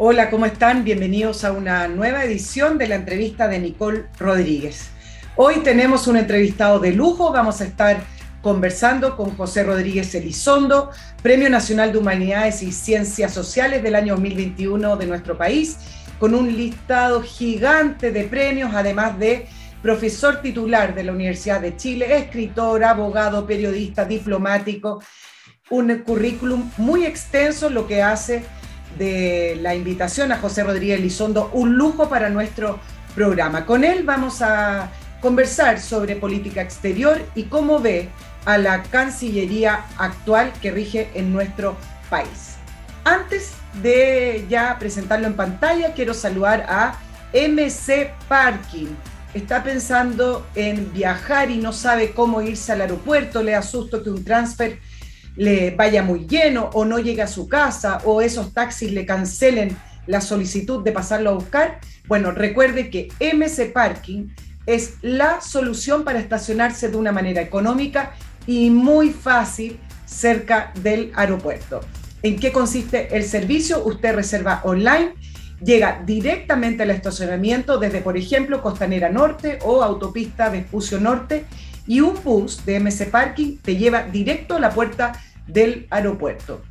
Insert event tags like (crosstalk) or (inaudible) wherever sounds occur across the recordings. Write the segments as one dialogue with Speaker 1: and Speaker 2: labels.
Speaker 1: Hola, ¿cómo están? Bienvenidos a una nueva edición de la entrevista de Nicole Rodríguez. Hoy tenemos un entrevistado de lujo, vamos a estar conversando con José Rodríguez Elizondo, Premio Nacional de Humanidades y Ciencias Sociales del año 2021 de nuestro país, con un listado gigante de premios, además de profesor titular de la Universidad de Chile, escritor, abogado, periodista, diplomático, un currículum muy extenso, lo que hace de la invitación a José Rodríguez Elizondo un lujo para nuestro programa. Con él vamos a conversar sobre política exterior y cómo ve a la Cancillería actual que rige en nuestro país. Antes de ya presentarlo en pantalla, quiero saludar a MC Parking. Está pensando en viajar y no sabe cómo irse al aeropuerto, le asusto que un transfer le vaya muy lleno o no llegue a su casa o esos taxis le cancelen la solicitud de pasarlo a buscar. Bueno, recuerde que MC Parking es la solución para estacionarse de una manera económica y muy fácil cerca del aeropuerto. ¿En qué consiste el servicio? Usted reserva online, llega directamente al estacionamiento desde, por ejemplo, Costanera Norte o Autopista Vespucio Norte y un bus de MC Parking te lleva directo a la puerta del aeropuerto.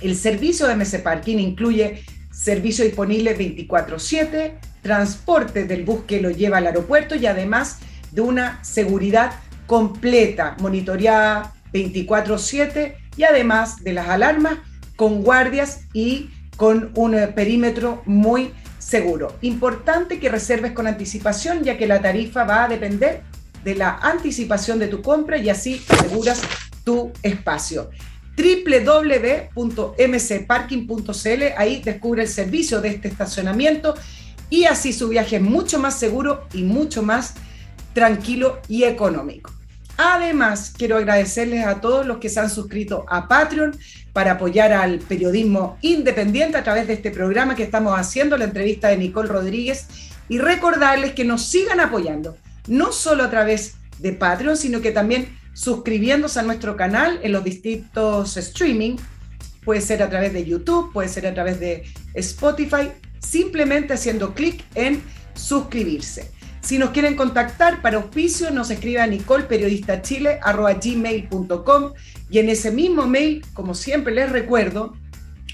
Speaker 1: El servicio de MC Parking incluye servicio disponible 24/7, transporte del bus que lo lleva al aeropuerto y además de una seguridad completa, monitoreada 24/7 y además de las alarmas con guardias y con un perímetro muy seguro. Importante que reserves con anticipación ya que la tarifa va a depender de la anticipación de tu compra y así aseguras tu espacio www.mcparking.cl, ahí descubre el servicio de este estacionamiento y así su viaje es mucho más seguro y mucho más tranquilo y económico. Además, quiero agradecerles a todos los que se han suscrito a Patreon para apoyar al periodismo independiente a través de este programa que estamos haciendo, la entrevista de Nicole Rodríguez, y recordarles que nos sigan apoyando, no solo a través de Patreon, sino que también suscribiéndose a nuestro canal en los distintos streaming, puede ser a través de YouTube, puede ser a través de Spotify, simplemente haciendo clic en suscribirse. Si nos quieren contactar para auspicio, nos escribe a nicolperiodistachile.gmail.com y en ese mismo mail, como siempre les recuerdo,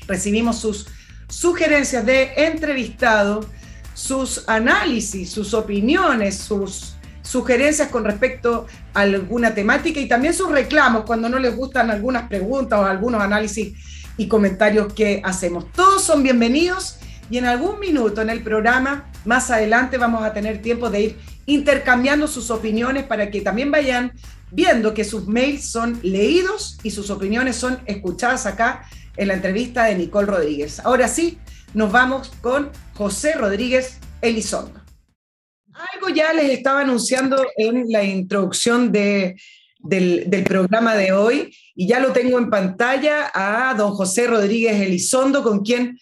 Speaker 1: recibimos sus sugerencias de entrevistado, sus análisis, sus opiniones, sus sugerencias con respecto a alguna temática y también sus reclamos cuando no les gustan algunas preguntas o algunos análisis y comentarios que hacemos. Todos son bienvenidos y en algún minuto en el programa, más adelante, vamos a tener tiempo de ir intercambiando sus opiniones para que también vayan viendo que sus mails son leídos y sus opiniones son escuchadas acá en la entrevista de Nicole Rodríguez. Ahora sí, nos vamos con José Rodríguez Elizondo. Algo ya les estaba anunciando en la introducción del, del, programa de hoy y ya lo tengo en pantalla a don José Rodríguez Elizondo, con quien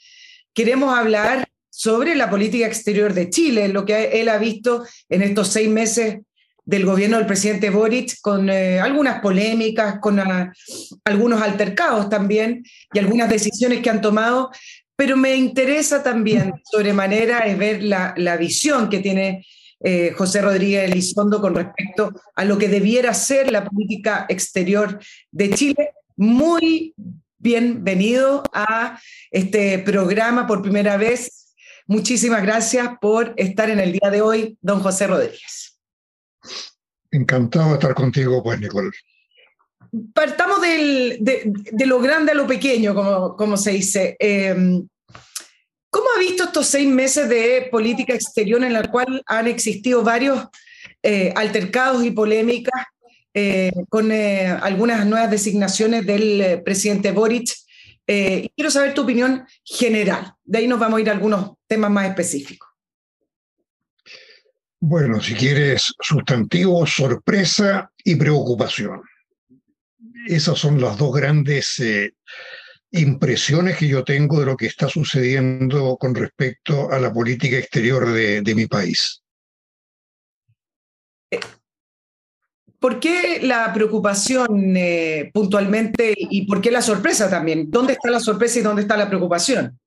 Speaker 1: queremos hablar sobre la política exterior de Chile, lo que él ha visto en estos seis meses del gobierno del presidente Boric, con eh, algunas polémicas, con ah, algunos altercados también y algunas decisiones que han tomado, pero me interesa también (laughs) sobremanera es ver la, la visión que tiene eh, José Rodríguez Elizondo con respecto a lo que debiera ser la política exterior de Chile. Muy bienvenido a este programa por primera vez. Muchísimas gracias por estar en el día de hoy, don José Rodríguez.
Speaker 2: Encantado de estar contigo, pues, Nicole.
Speaker 1: Partamos de, lo grande a lo pequeño, como, como se dice. Eh, ¿Cómo ha visto estos seis meses de política exterior en la cual han existido varios eh, altercados y polémicas eh, con eh, algunas nuevas designaciones del presidente Boric? quiero saber tu opinión general. De ahí nos vamos a ir a algunos temas más específicos.
Speaker 2: Bueno, si quieres, sustantivo, sorpresa y preocupación. Esas son las dos grandes impresiones que yo tengo de lo que está sucediendo con respecto a la política exterior de, mi país.
Speaker 1: ¿Por qué la preocupación eh, puntualmente y por qué la sorpresa también? ¿Dónde está la sorpresa y dónde está la preocupación?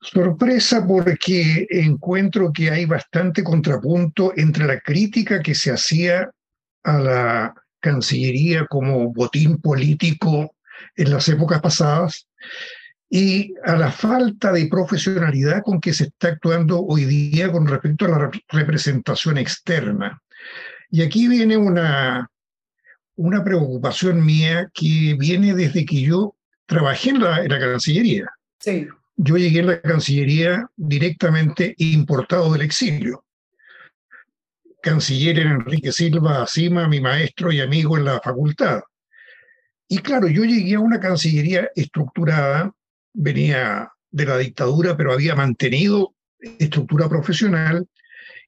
Speaker 2: Sorpresa porque encuentro que hay bastante contrapunto entre la crítica que se hacía a la Cancillería como botín político en las épocas pasadas y a la falta de profesionalidad con que se está actuando hoy día con respecto a la representación externa. Y aquí viene una, una preocupación mía que viene desde que yo trabajé en la, en la Cancillería. Sí. Yo llegué a la Cancillería directamente importado del exilio. Canciller Enrique Silva Cima, mi maestro y amigo en la facultad. Y claro, yo llegué a una Cancillería estructurada, venía de la dictadura, pero había mantenido estructura profesional,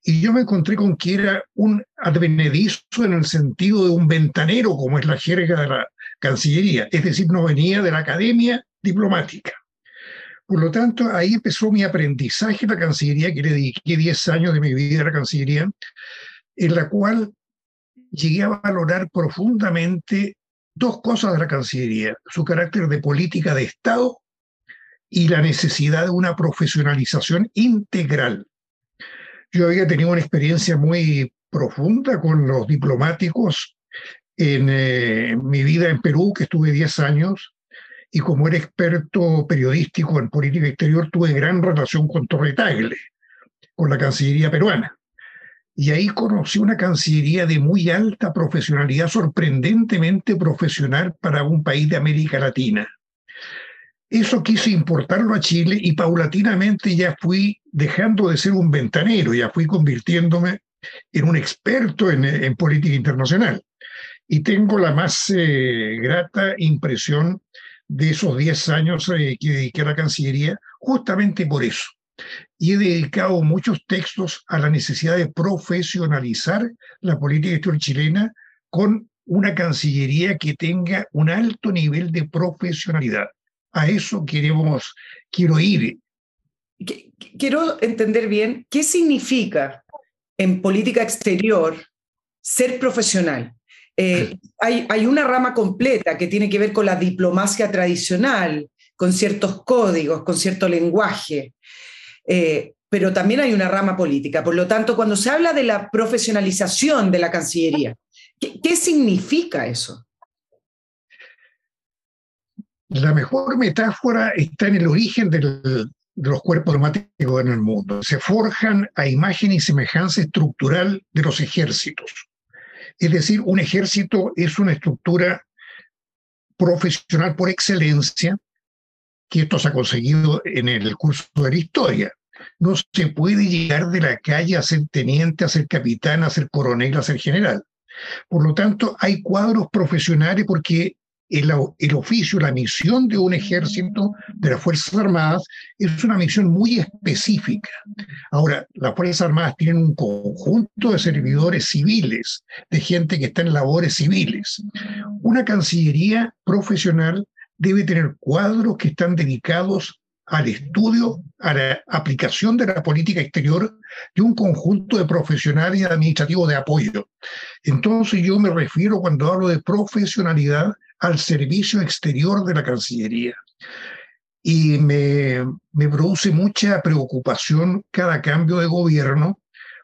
Speaker 2: y yo me encontré con que era un advenedizo en el sentido de un ventanero, como es la jerga de la Cancillería, es decir, no venía de la academia diplomática. Por lo tanto, ahí empezó mi aprendizaje en la Cancillería, que le dediqué 10 años de mi vida a la Cancillería, en la cual llegué a valorar profundamente dos cosas de la Cancillería, su carácter de política de Estado y la necesidad de una profesionalización integral. Yo había tenido una experiencia muy profunda con los diplomáticos en eh, mi vida en Perú, que estuve 10 años, y como era experto periodístico en política exterior, tuve gran relación con Torre Tagle, con la Cancillería peruana. Y ahí conocí una Cancillería de muy alta profesionalidad, sorprendentemente profesional para un país de América Latina. Eso quise importarlo a Chile y paulatinamente ya fui dejando de ser un ventanero, ya fui convirtiéndome en un experto en, política internacional. Y tengo la más eh, grata impresión de esos 10 años eh, que dediqué a la Cancillería, justamente por eso. Y he dedicado muchos textos a la necesidad de profesionalizar la política exterior chilena con una Cancillería que tenga un alto nivel de profesionalidad a eso queremos, quiero ir.
Speaker 1: Quiero entender bien qué significa en política exterior ser profesional. Eh, hay, hay, una rama completa que tiene que ver con la diplomacia tradicional, con ciertos códigos, con cierto lenguaje, eh, pero también hay una rama política. Por lo tanto, cuando se habla de la profesionalización de la Cancillería, qué significa eso?
Speaker 2: La mejor metáfora está en el origen de los cuerpos diplomáticos en el mundo. Se forjan a imagen y semejanza estructural de los ejércitos. Es decir, un ejército es una estructura profesional por excelencia, que esto se ha conseguido en el curso de la historia. No se puede llegar de la calle a ser teniente, a ser capitán, a ser coronel, a ser general. Por lo tanto, hay cuadros profesionales porque el, oficio, la misión de un ejército, de las Fuerzas Armadas, es una misión muy específica. Ahora, las Fuerzas Armadas tienen un conjunto de servidores civiles, de gente que está en labores civiles. Una Cancillería profesional debe tener cuadros que están dedicados al estudio, a la aplicación de la política exterior de un conjunto de profesionales y administrativos de apoyo. Entonces yo me refiero cuando hablo de profesionalidad al servicio exterior de la Cancillería. Y me, me produce mucha preocupación cada cambio de gobierno,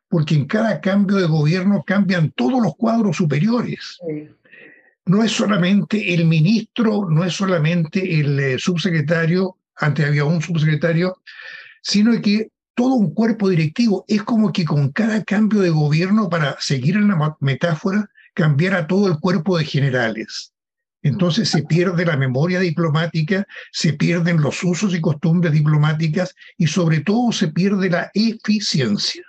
Speaker 2: porque en cada cambio de gobierno cambian todos los cuadros superiores. No es solamente el ministro, no es solamente el eh, subsecretario, antes había un subsecretario, sino que todo un cuerpo directivo. Es como que con cada cambio de gobierno, para seguir en la metáfora, cambiara todo el cuerpo de generales. Entonces se pierde la memoria diplomática, se pierden los usos y costumbres diplomáticas y sobre todo se pierde la eficiencia.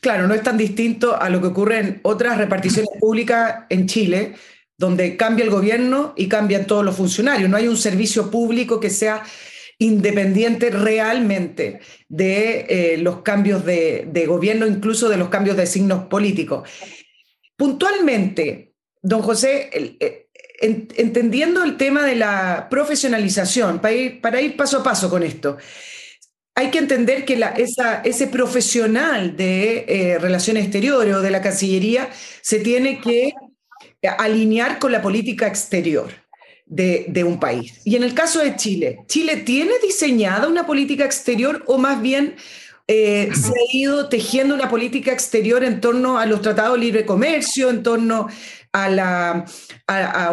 Speaker 1: Claro, no es tan distinto a lo que ocurre en otras reparticiones públicas en Chile, donde cambia el gobierno y cambian todos los funcionarios. No hay un servicio público que sea independiente realmente de eh, los cambios de, gobierno, incluso de los cambios de signos políticos. Puntualmente, don José, eh, entendiendo el tema de la profesionalización, para ir, para ir, paso a paso con esto, hay que entender que ese profesional de eh, relaciones exteriores o de la Cancillería se tiene que alinear con la política exterior. de, un país. Y en el caso de Chile, ¿Chile tiene diseñada una política exterior o más bien eh, se ha ido tejiendo una política exterior en torno a los tratados de libre comercio, en torno a,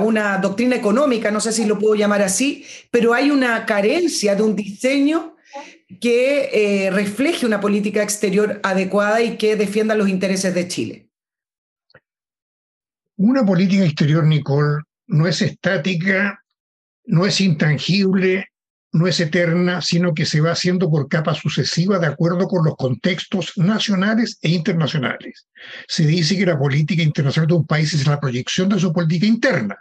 Speaker 1: una doctrina económica, no sé si lo puedo llamar así, pero hay una carencia de un diseño que eh, refleje una política exterior adecuada y que defienda los intereses de Chile.
Speaker 2: Una política exterior, Nicole, no es estática, no es intangible, no es eterna, sino que se va haciendo por capas sucesivas de acuerdo con los contextos nacionales e internacionales. Se dice que la política internacional de un país es la proyección de su política interna,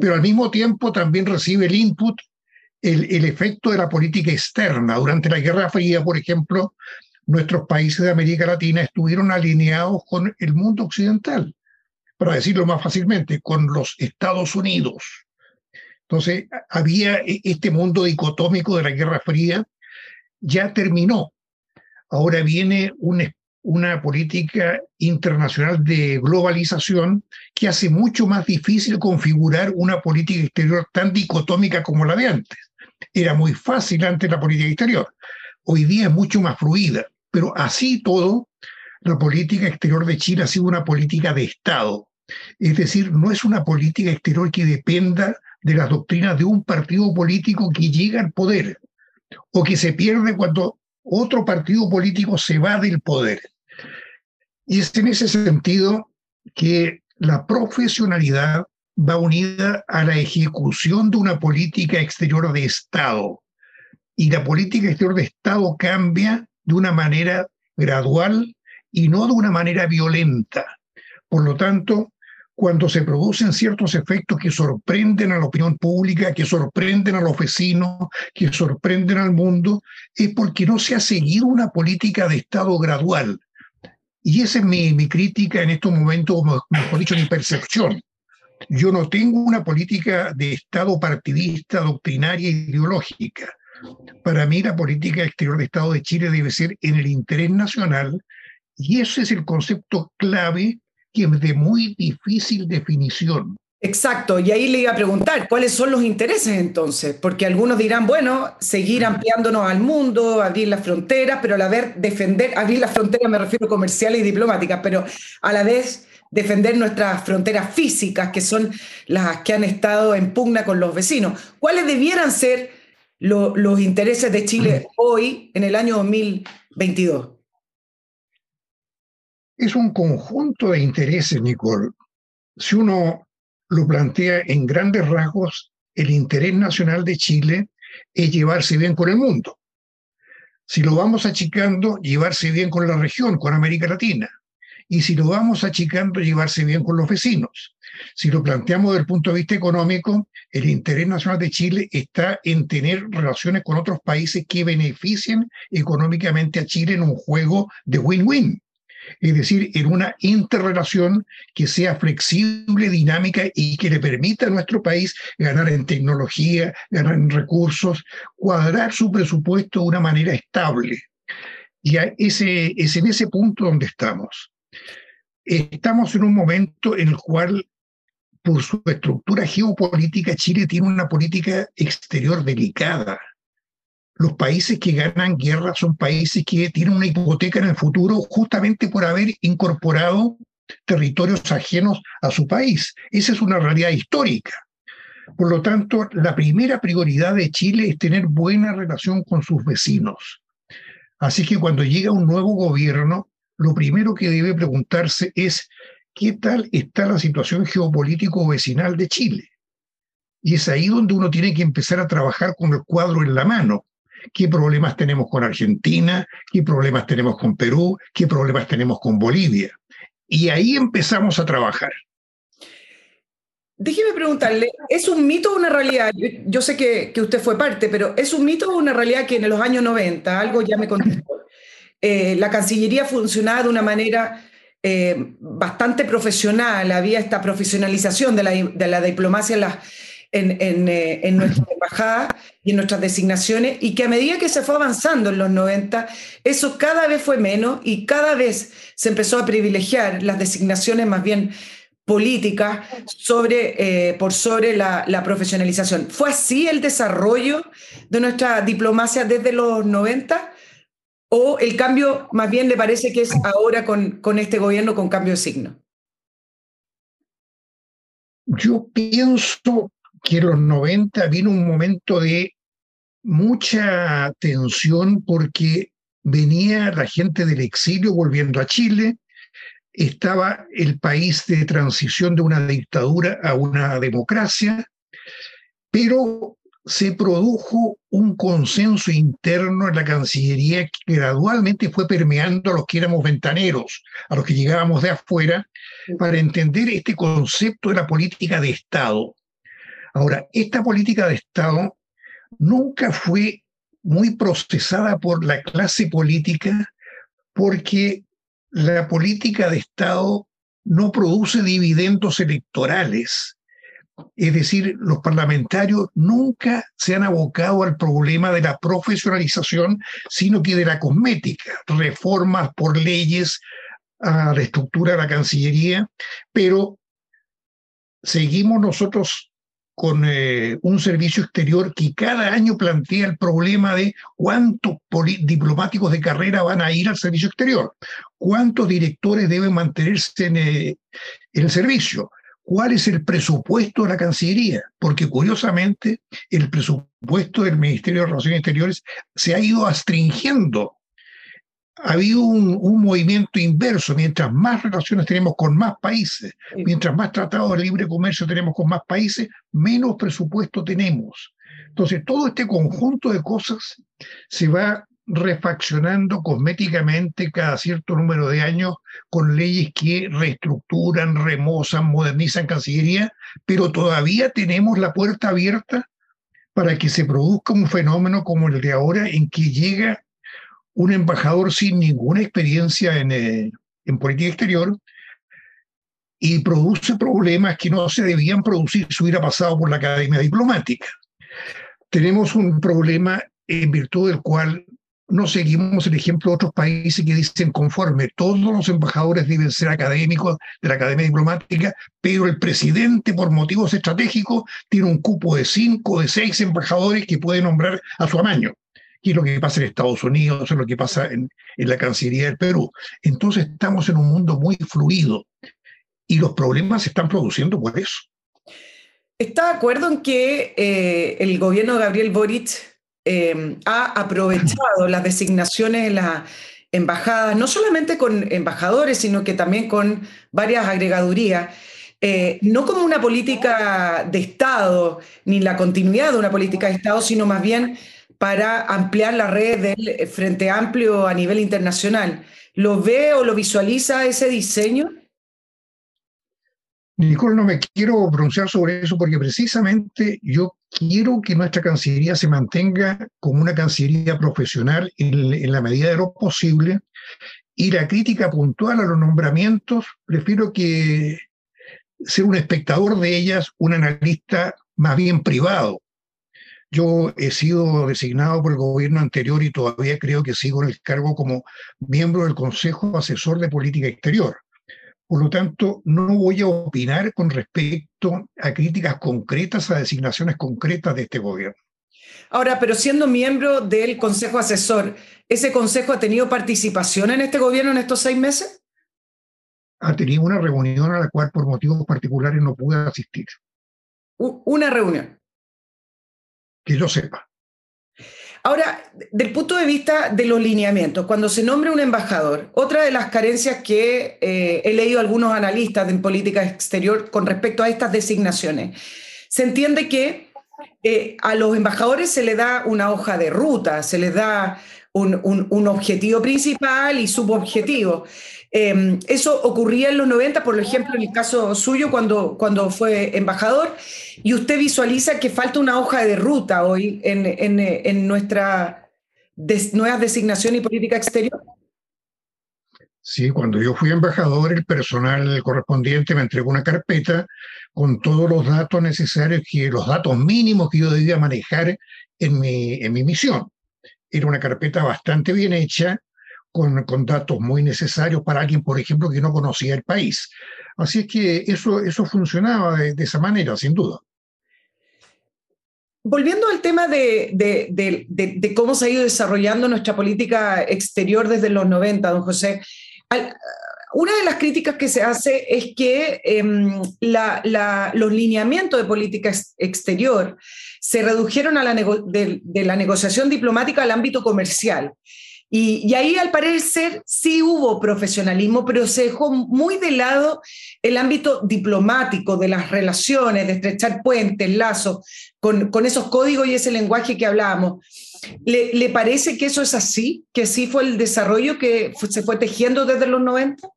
Speaker 2: pero al mismo tiempo también recibe el input, el, el efecto de la política externa. Durante la Guerra Fría, por ejemplo, nuestros países de América Latina estuvieron alineados con el mundo occidental, para decirlo más fácilmente, con los Estados Unidos entonces, había e, este mundo dicotómico de la Guerra Fría, ya terminó. Ahora viene una política internacional de globalización que hace mucho más difícil configurar una política exterior tan dicotómica como la de antes. Era muy fácil antes la política exterior. Hoy día es mucho más fluida, pero así todo, la política exterior de Chile ha sido una política de Estado. Es decir, no es una política exterior que dependa de las doctrinas de un partido político que llega al poder o que se pierde cuando otro partido político se va del poder. Y es en ese sentido que la profesionalidad va unida a la ejecución de una política exterior de Estado. Y la política exterior de Estado cambia de una manera gradual y no de una manera violenta. Por lo tanto, cuando se producen ciertos efectos que sorprenden a la opinión pública, que sorprenden a los vecinos, que sorprenden al mundo, es porque no se ha seguido una política de Estado gradual. Y esa es mi, mi crítica en estos momentos, mejor dicho, mi percepción. Yo no tengo una política de Estado partidista, doctrinaria, ideológica. Para mí la política exterior de Estado de Chile debe ser en el interés nacional y ese es el concepto clave que es de muy difícil definición.
Speaker 1: Exacto, y ahí le iba a preguntar, ¿cuáles son los intereses entonces? Porque algunos dirán, bueno, seguir ampliándonos al mundo, abrir las fronteras, pero a la vez defender, abrir las fronteras me refiero comerciales y diplomáticas, pero a la vez defender nuestras fronteras físicas, que son las que han estado en pugna con los vecinos. ¿Cuáles debieran ser los intereses de Chile (clears throat) hoy, en el año 2022?
Speaker 2: Es un conjunto de intereses, Nicole. Si uno lo plantea en grandes rasgos, el interés nacional de Chile es llevarse bien con el mundo. Si lo vamos achicando, llevarse bien con la región, con América Latina. Y si lo vamos achicando, llevarse bien con los vecinos. Si lo planteamos desde el punto de vista económico, el interés nacional de Chile está en tener relaciones con otros países que beneficien económicamente a Chile en un juego de win-win es decir, en una interrelación que sea flexible, dinámica y que le permita a nuestro país ganar en tecnología, ganar en recursos, cuadrar su presupuesto de una manera estable. Y ese, es en ese punto donde estamos. Estamos en un momento en el cual, por su estructura geopolítica, Chile tiene una política exterior delicada los países que ganan guerra son países que tienen una hipoteca en el futuro justamente por haber incorporado territorios ajenos a su país. Esa es una realidad histórica. Por lo tanto, la primera prioridad de Chile es tener buena relación con sus vecinos. Así que cuando llega un nuevo gobierno, lo primero que debe preguntarse es qué tal está la situación geopolítico vecinal de Chile. Y es ahí donde uno tiene que empezar a trabajar con el cuadro en la mano qué problemas tenemos con Argentina, qué problemas tenemos con Perú, qué problemas tenemos con Bolivia. Y ahí empezamos a trabajar.
Speaker 1: Déjeme preguntarle, ¿es un mito o una realidad? Yo, sé que, usted fue parte, pero ¿es un mito o una realidad que en los años 90, algo ya me contestó, eh, la Cancillería funcionaba de una manera eh, bastante profesional, había esta profesionalización de la, de la diplomacia en las en, eh, en, nuestra embajada y en nuestras designaciones, y que a medida que se fue avanzando en los 90, eso cada vez fue menos y cada vez se empezó a privilegiar las designaciones más bien políticas sobre, eh, por sobre la, la, profesionalización. ¿Fue así el desarrollo de nuestra diplomacia desde los 90? ¿O el cambio más bien le parece que es ahora con, con este gobierno con cambio de signo?
Speaker 2: Yo pienso que en los 90 vino un momento de mucha tensión porque venía la gente del exilio volviendo a Chile, estaba el país de transición de una dictadura a una democracia, pero se produjo un consenso interno en la Cancillería que gradualmente fue permeando a los que éramos ventaneros, a los que llegábamos de afuera, para entender este concepto de la política de Estado. Ahora, esta política de Estado nunca fue muy procesada por la clase política porque la política de Estado no produce dividendos electorales. Es decir, los parlamentarios nunca se han abocado al problema de la profesionalización, sino que de la cosmética, reformas por leyes a la estructura de la Cancillería, pero seguimos nosotros con eh, un servicio exterior que cada año plantea el problema de cuántos diplomáticos de carrera van a ir al servicio exterior, cuántos directores deben mantenerse en, eh, en el servicio, cuál es el presupuesto de la Cancillería, porque curiosamente el presupuesto del Ministerio de Relaciones Exteriores se ha ido astringiendo ha habido un, movimiento inverso. Mientras más relaciones tenemos con más países, mientras más tratados de libre comercio tenemos con más países, menos presupuesto tenemos. Entonces, todo este conjunto de cosas se va refaccionando cosméticamente cada cierto número de años con leyes que reestructuran, remozan, modernizan Cancillería, pero todavía tenemos la puerta abierta para que se produzca un fenómeno como el de ahora en que llega un embajador sin ninguna experiencia eh, en, política exterior y produce problemas que no se debían producir si hubiera pasado por la academia diplomática. Tenemos un problema en virtud del cual no seguimos el ejemplo de otros países que dicen conforme, todos los embajadores deben ser académicos de la Academia Diplomática, pero el presidente, por motivos estratégicos, tiene un cupo de cinco, de seis embajadores que puede nombrar a su amaño y lo que pasa en Estados Unidos, es lo que pasa en, la Cancillería del Perú. Entonces estamos en un mundo muy fluido y los problemas se están produciendo por eso.
Speaker 1: ¿Está de acuerdo en que eh, el gobierno de Gabriel Boric eh, ha aprovechado las designaciones en las embajadas, no solamente con embajadores, sino que también con varias agregadurías? Eh, no como una política de Estado, ni la continuidad de una política de Estado, sino más bien para ampliar la red del eh, Frente Amplio a nivel internacional. ¿Lo ve o lo visualiza ese diseño?
Speaker 2: Nicole, no me quiero pronunciar sobre eso porque precisamente yo quiero que nuestra Cancillería se mantenga como una Cancillería profesional en, la medida de lo posible y la crítica puntual a los nombramientos, prefiero que ser un espectador de ellas, un analista más bien privado. Yo he sido designado por el gobierno anterior y todavía creo que sigo en el cargo como miembro del Consejo Asesor de Política Exterior. Por lo tanto, no voy a opinar con respecto a críticas concretas, a designaciones concretas de este gobierno.
Speaker 1: Ahora, pero siendo miembro del Consejo Asesor, ¿ese Consejo ha tenido participación en este gobierno en estos seis meses?
Speaker 2: Ha tenido una reunión a la cual por motivos particulares no pude asistir.
Speaker 1: Una reunión
Speaker 2: que yo sepa.
Speaker 1: Ahora, del punto de vista de los lineamientos, cuando se nombra un embajador, otra de las carencias que eh, he leído algunos analistas en política exterior con respecto a estas designaciones, se entiende que eh, a los embajadores se les da una hoja de ruta, se les da un, un objetivo principal y subobjetivo. Em, eso ocurría en los 90, por ejemplo, en el caso suyo, cuando, cuando fue embajador, y usted visualiza que falta una hoja de ruta hoy en, en, en nuestra nueva designación y política exterior.
Speaker 2: Sí, cuando yo fui embajador, el personal correspondiente me entregó una carpeta con todos los datos necesarios, los datos mínimos que yo debía manejar en mi, en mi misión. Era una carpeta bastante bien hecha, con, con, datos muy necesarios para alguien, por ejemplo, que no conocía el país. Así es que eso, eso funcionaba de, esa manera, sin duda.
Speaker 1: Volviendo al tema de, de, de, cómo se ha ido desarrollando nuestra política exterior desde los 90, don José, una de las críticas que se hace es que em, los lineamientos de política exterior se redujeron a la de, la negociación diplomática al ámbito comercial. Y, ahí al parecer sí hubo profesionalismo, pero se dejó muy de lado el ámbito diplomático de las relaciones, de estrechar puentes, lazos, con, con esos códigos y ese lenguaje que hablábamos. ¿Le, ¿Le, parece que eso es así? ¿Que sí fue el desarrollo que se fue tejiendo desde los 90?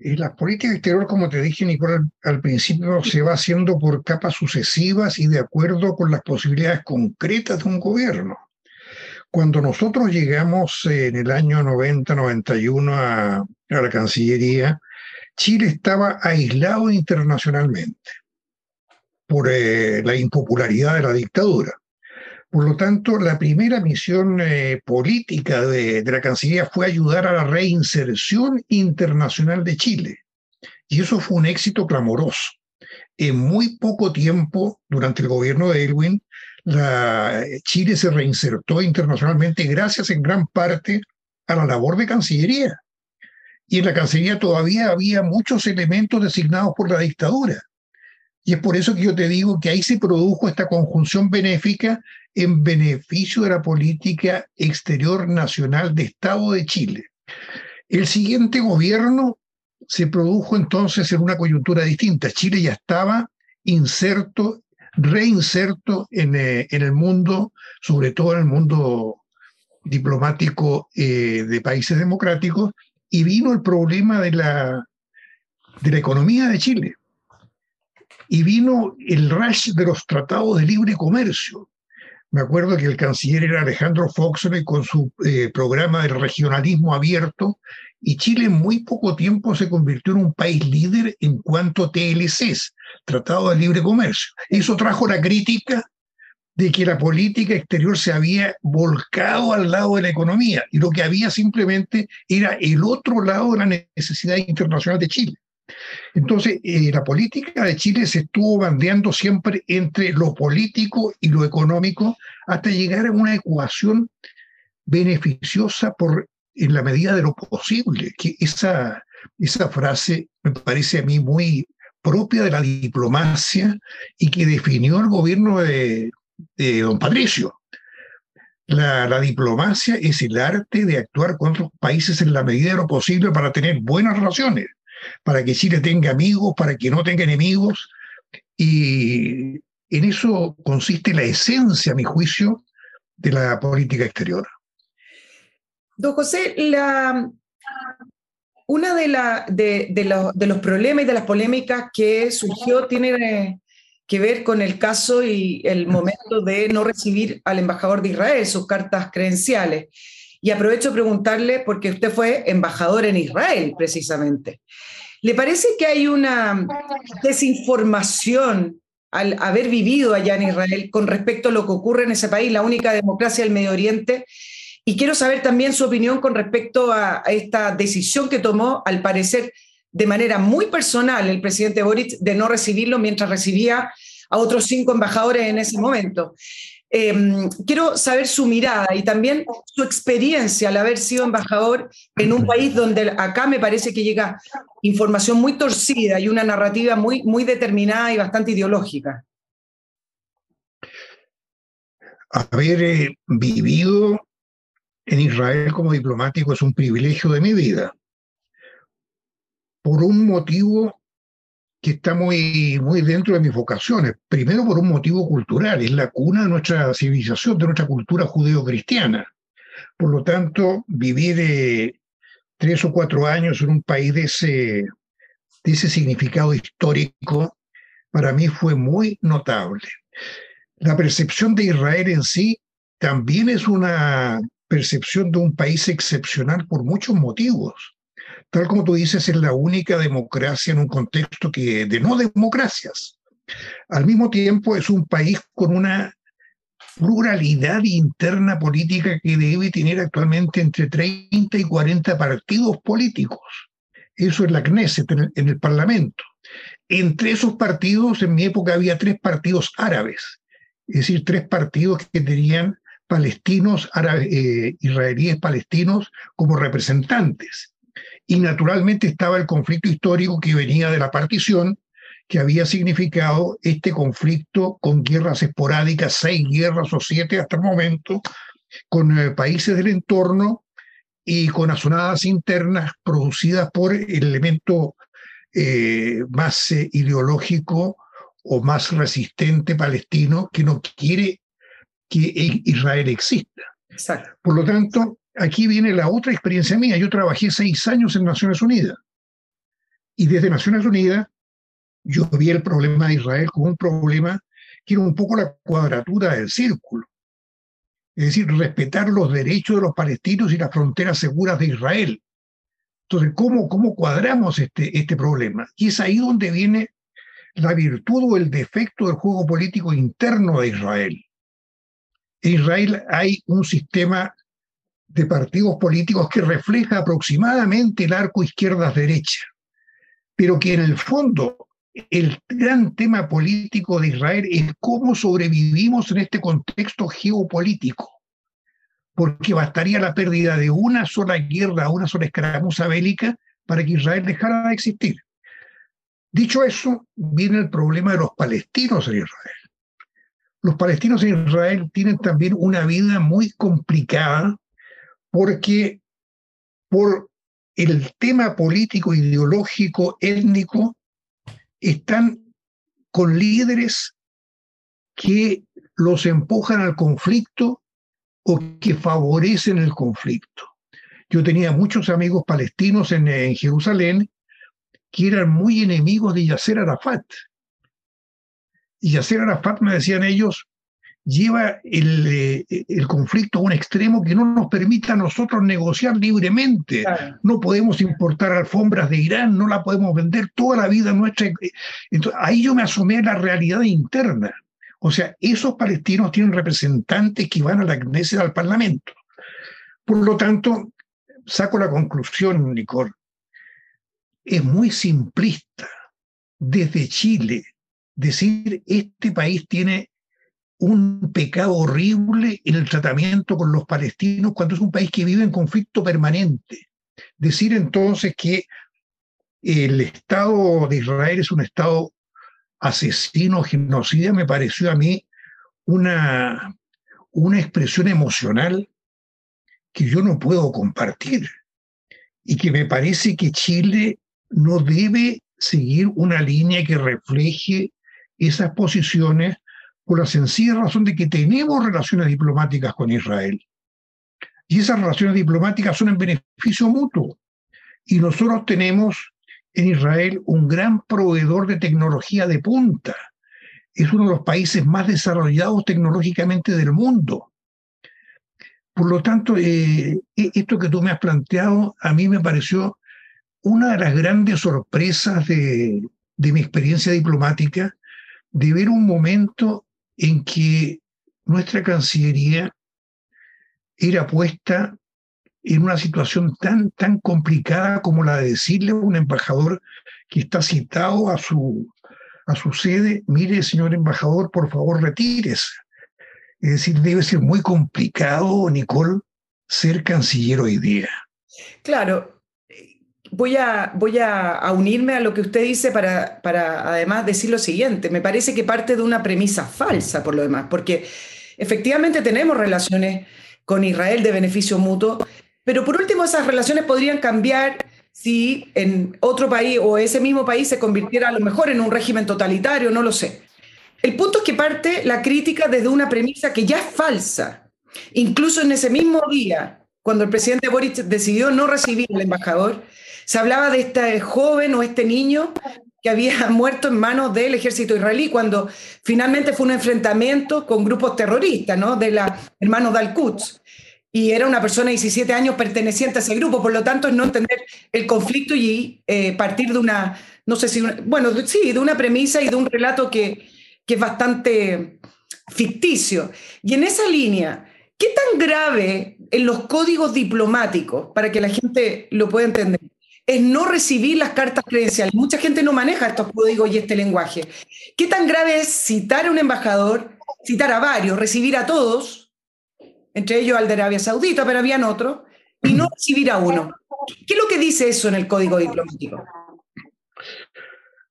Speaker 2: Y la política exterior, como te dije, Nicolás, al principio se va haciendo por capas sucesivas y de acuerdo con las posibilidades concretas de un gobierno. Cuando nosotros llegamos en el año 90-91 a, a la Cancillería, Chile estaba aislado internacionalmente por eh, la impopularidad de la dictadura. Por lo tanto, la primera misión eh, política de, la Cancillería fue ayudar a la reinserción internacional de Chile. Y eso fue un éxito clamoroso. En muy poco tiempo, durante el gobierno de Elwin, Chile se reinsertó internacionalmente gracias en gran parte a la labor de Cancillería. Y en la Cancillería todavía había muchos elementos designados por la dictadura. Y es por eso que yo te digo que ahí se produjo esta conjunción benéfica en beneficio de la política exterior nacional de Estado de Chile. El siguiente gobierno se produjo entonces en una coyuntura distinta. Chile ya estaba inserto, reinserto en, eh, en el mundo, sobre todo en el mundo diplomático eh, de países democráticos, y vino el problema de la, de la economía de Chile. Y vino el rush de los tratados de libre comercio. Me acuerdo que el canciller era Alejandro Foxley con su eh, programa de regionalismo abierto y Chile en muy poco tiempo se convirtió en un país líder en cuanto a TLCs, Tratado de Libre Comercio. Eso trajo la crítica de que la política exterior se había volcado al lado de la economía y lo que había simplemente era el otro lado de la necesidad internacional de Chile. Entonces, eh, la política de Chile se estuvo bandeando siempre entre lo político y lo económico hasta llegar a una ecuación beneficiosa por, en la medida de lo posible. Que esa, esa frase me parece a mí muy propia de la diplomacia y que definió el gobierno de, de don Patricio. La, la, diplomacia es el arte de actuar con otros países en la medida de lo posible para tener buenas relaciones para que Chile tenga amigos, para que no tenga enemigos. Y en eso consiste la esencia, a mi juicio, de la política exterior.
Speaker 1: Don José, la, una de, la, de, de, los problemas y de las polémicas que surgió tiene que ver con el caso y el momento de no recibir al embajador de Israel sus cartas credenciales. Y aprovecho preguntarle, porque usted fue embajador en Israel precisamente. ¿Le parece que hay una desinformación al haber vivido allá en Israel con respecto a lo que ocurre en ese país, la única democracia del Medio Oriente? Y quiero saber también su opinión con respecto a, esta decisión que tomó, al parecer, de manera muy personal el presidente Boric de no recibirlo mientras recibía a otros cinco embajadores en ese momento. Em, quiero saber su mirada y también su experiencia al haber sido embajador en un país donde acá me parece que llega información muy torcida y una narrativa muy, muy determinada y bastante ideológica.
Speaker 2: Haber eh, vivido en Israel como diplomático es un privilegio de mi vida. Por un motivo que está muy, muy dentro de mis vocaciones. Primero por un motivo cultural, es la cuna de nuestra civilización, de nuestra cultura judeo-cristiana. Por lo tanto, vivir eh, tres o cuatro años en un país de ese, de ese significado histórico, para mí fue muy notable. La percepción de Israel en sí también es una percepción de un país excepcional por muchos motivos tal como tú dices, es la única democracia en un contexto que, de no democracias. Al mismo tiempo es un país con una pluralidad interna política que debe tener actualmente entre 30 y 40 partidos políticos. Eso es la Knesset, en el, Parlamento. Entre esos partidos, en mi época había tres partidos árabes, es decir, tres partidos que tenían palestinos, eh, israelíes palestinos como representantes. Y naturalmente estaba el conflicto histórico que venía de la partición, que había significado este conflicto con guerras esporádicas, seis guerras o siete hasta el momento, con eh, países del entorno y con asonadas internas producidas por el elemento eh, más eh, ideológico o más resistente palestino que no quiere que Israel exista. Por lo tanto, aquí viene la otra experiencia mía. Yo trabajé seis años en Naciones Unidas y desde Naciones Unidas yo vi el problema de Israel como un problema que era un poco la cuadratura del círculo. Es decir, respetar los derechos de los palestinos y las fronteras seguras de Israel. Entonces, ¿cómo, cómo cuadramos este, este problema? Y es ahí donde viene la virtud o el defecto del juego político interno de Israel. En Israel hay un sistema de partidos políticos que refleja aproximadamente el arco izquierdas-derecha, pero que en el fondo el gran tema político de Israel es cómo sobrevivimos en este contexto geopolítico, porque bastaría la pérdida de una sola guerra, una sola escaramuza bélica para que Israel dejara de existir. Dicho eso, viene el problema de los palestinos en Israel. Los palestinos en Israel tienen también una vida muy complicada porque por el tema político, ideológico, étnico, están con líderes que los empujan al conflicto o que favorecen el conflicto. Yo tenía muchos amigos palestinos en, Jerusalén que eran muy enemigos de Yasser Arafat. Y Yasser Arafat, me decían ellos, lleva el, eh, el, conflicto a un extremo que no nos permita a nosotros negociar libremente. No podemos importar alfombras de Irán, no la podemos vender toda la vida nuestra. Entonces, ahí yo me asomé a la realidad interna. O sea, esos palestinos tienen representantes que van a la Knesset, al Parlamento. Por lo tanto, saco la conclusión, Nicole. Es muy simplista desde Chile decir este país tiene un pecado horrible en el tratamiento con los palestinos cuando es un país que vive en conflicto permanente. Decir entonces que el Estado de Israel es un Estado asesino, genocida, me pareció a mí una, una expresión emocional que yo no puedo compartir y que me parece que Chile no debe seguir una línea que refleje esas posiciones por la sencilla razón de que tenemos relaciones diplomáticas con Israel. Y esas relaciones diplomáticas son en beneficio mutuo. Y nosotros tenemos en Israel un gran proveedor de tecnología de punta. Es uno de los países más desarrollados tecnológicamente del mundo. Por lo tanto, eh, e-, esto que tú me has planteado a mí me pareció una de las grandes sorpresas de, de mi experiencia diplomática, de ver un momento en que nuestra Cancillería era puesta en una situación tan, tan complicada como la de decirle a un embajador que está citado a su, a su sede, mire, señor embajador, por favor, retírese. Es decir, debe ser muy complicado, Nicole, ser canciller hoy día.
Speaker 1: Claro, voy a, voy a, unirme a lo que usted dice para, para además decir lo siguiente. Me parece que parte de una premisa falsa, por lo demás, porque efectivamente tenemos relaciones con Israel de beneficio mutuo, pero por último esas relaciones podrían cambiar si en otro país o ese mismo país se convirtiera a lo mejor en un régimen totalitario, no lo sé. El punto es que parte la crítica desde una premisa que ya es falsa. Incluso en ese mismo día, cuando el presidente Boric decidió no recibir al embajador, se hablaba de este joven o este niño que había (laughs) muerto en manos del ejército israelí cuando finalmente fue un enfrentamiento con grupos terroristas, ¿no? De la hermanos de Al-Quds. Y era una persona de 17 años perteneciente a ese grupo, por lo tanto es no entender el conflicto y eh, partir de una, no sé si, bueno, sí, de una premisa y de un relato que, que es bastante ficticio. Y en esa línea, ¿qué tan grave en los códigos diplomáticos, para que la gente lo pueda entender, es no recibir las cartas credenciales? Mucha gente no maneja estos códigos y este lenguaje. ¿Qué tan grave es citar a un embajador, citar a varios, recibir a todos, entre ellos al de Arabia Saudita, pero habían otros, y no recibir a uno? ¿Qué es lo que dice eso en el código diplomático?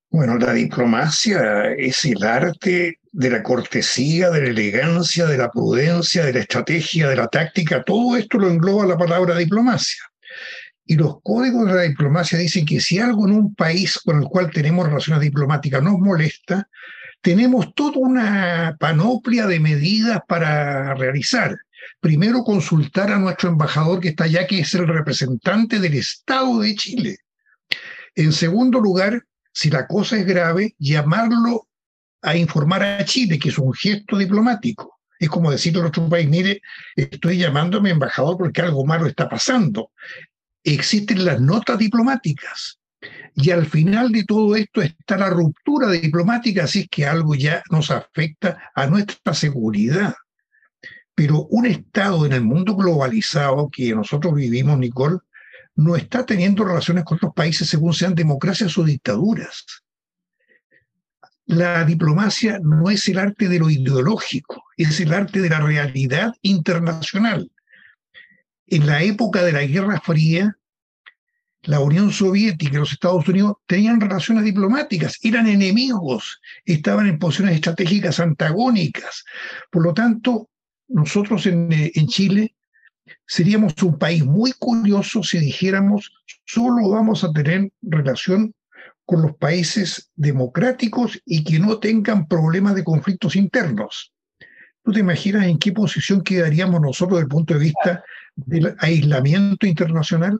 Speaker 2: Bueno, la diplomacia es el arte de la cortesía, de la elegancia, de la prudencia, de la estrategia, de la táctica. Todo esto lo engloba la palabra diplomacia. Y los códigos de la diplomacia dicen que si algo en un país con el cual tenemos relaciones diplomáticas nos molesta, tenemos toda una panoplia de medidas para realizar. Primero, consultar a nuestro embajador que está allá, que es el representante del Estado de Chile. En segundo lugar, si la cosa es grave, llamarlo a informar a Chile, que es un gesto diplomático. Es como decirle a nuestro país, mire, estoy llamando a mi embajador porque algo malo está pasando. Existen las notas diplomáticas. Y al final de todo esto está la ruptura diplomática, así que algo ya nos afecta a nuestra seguridad. Pero un Estado en el mundo globalizado que nosotros vivimos, Nicole, no está teniendo relaciones con otros países según sean democracias o dictaduras. La diplomacia no es el arte de lo ideológico, es el arte de la realidad internacional. En la época de la Guerra Fría, la Unión Soviética y los Estados Unidos tenían relaciones diplomáticas, eran enemigos, estaban en posiciones estratégicas antagónicas. Por lo tanto, nosotros en, eh, en Chile seríamos un país muy curioso si dijéramos solo vamos a tener relación con los países democráticos y que no tengan problemas de conflictos internos. ¿Tú te imaginas en qué posición quedaríamos nosotros desde el punto de vista del aislamiento internacional?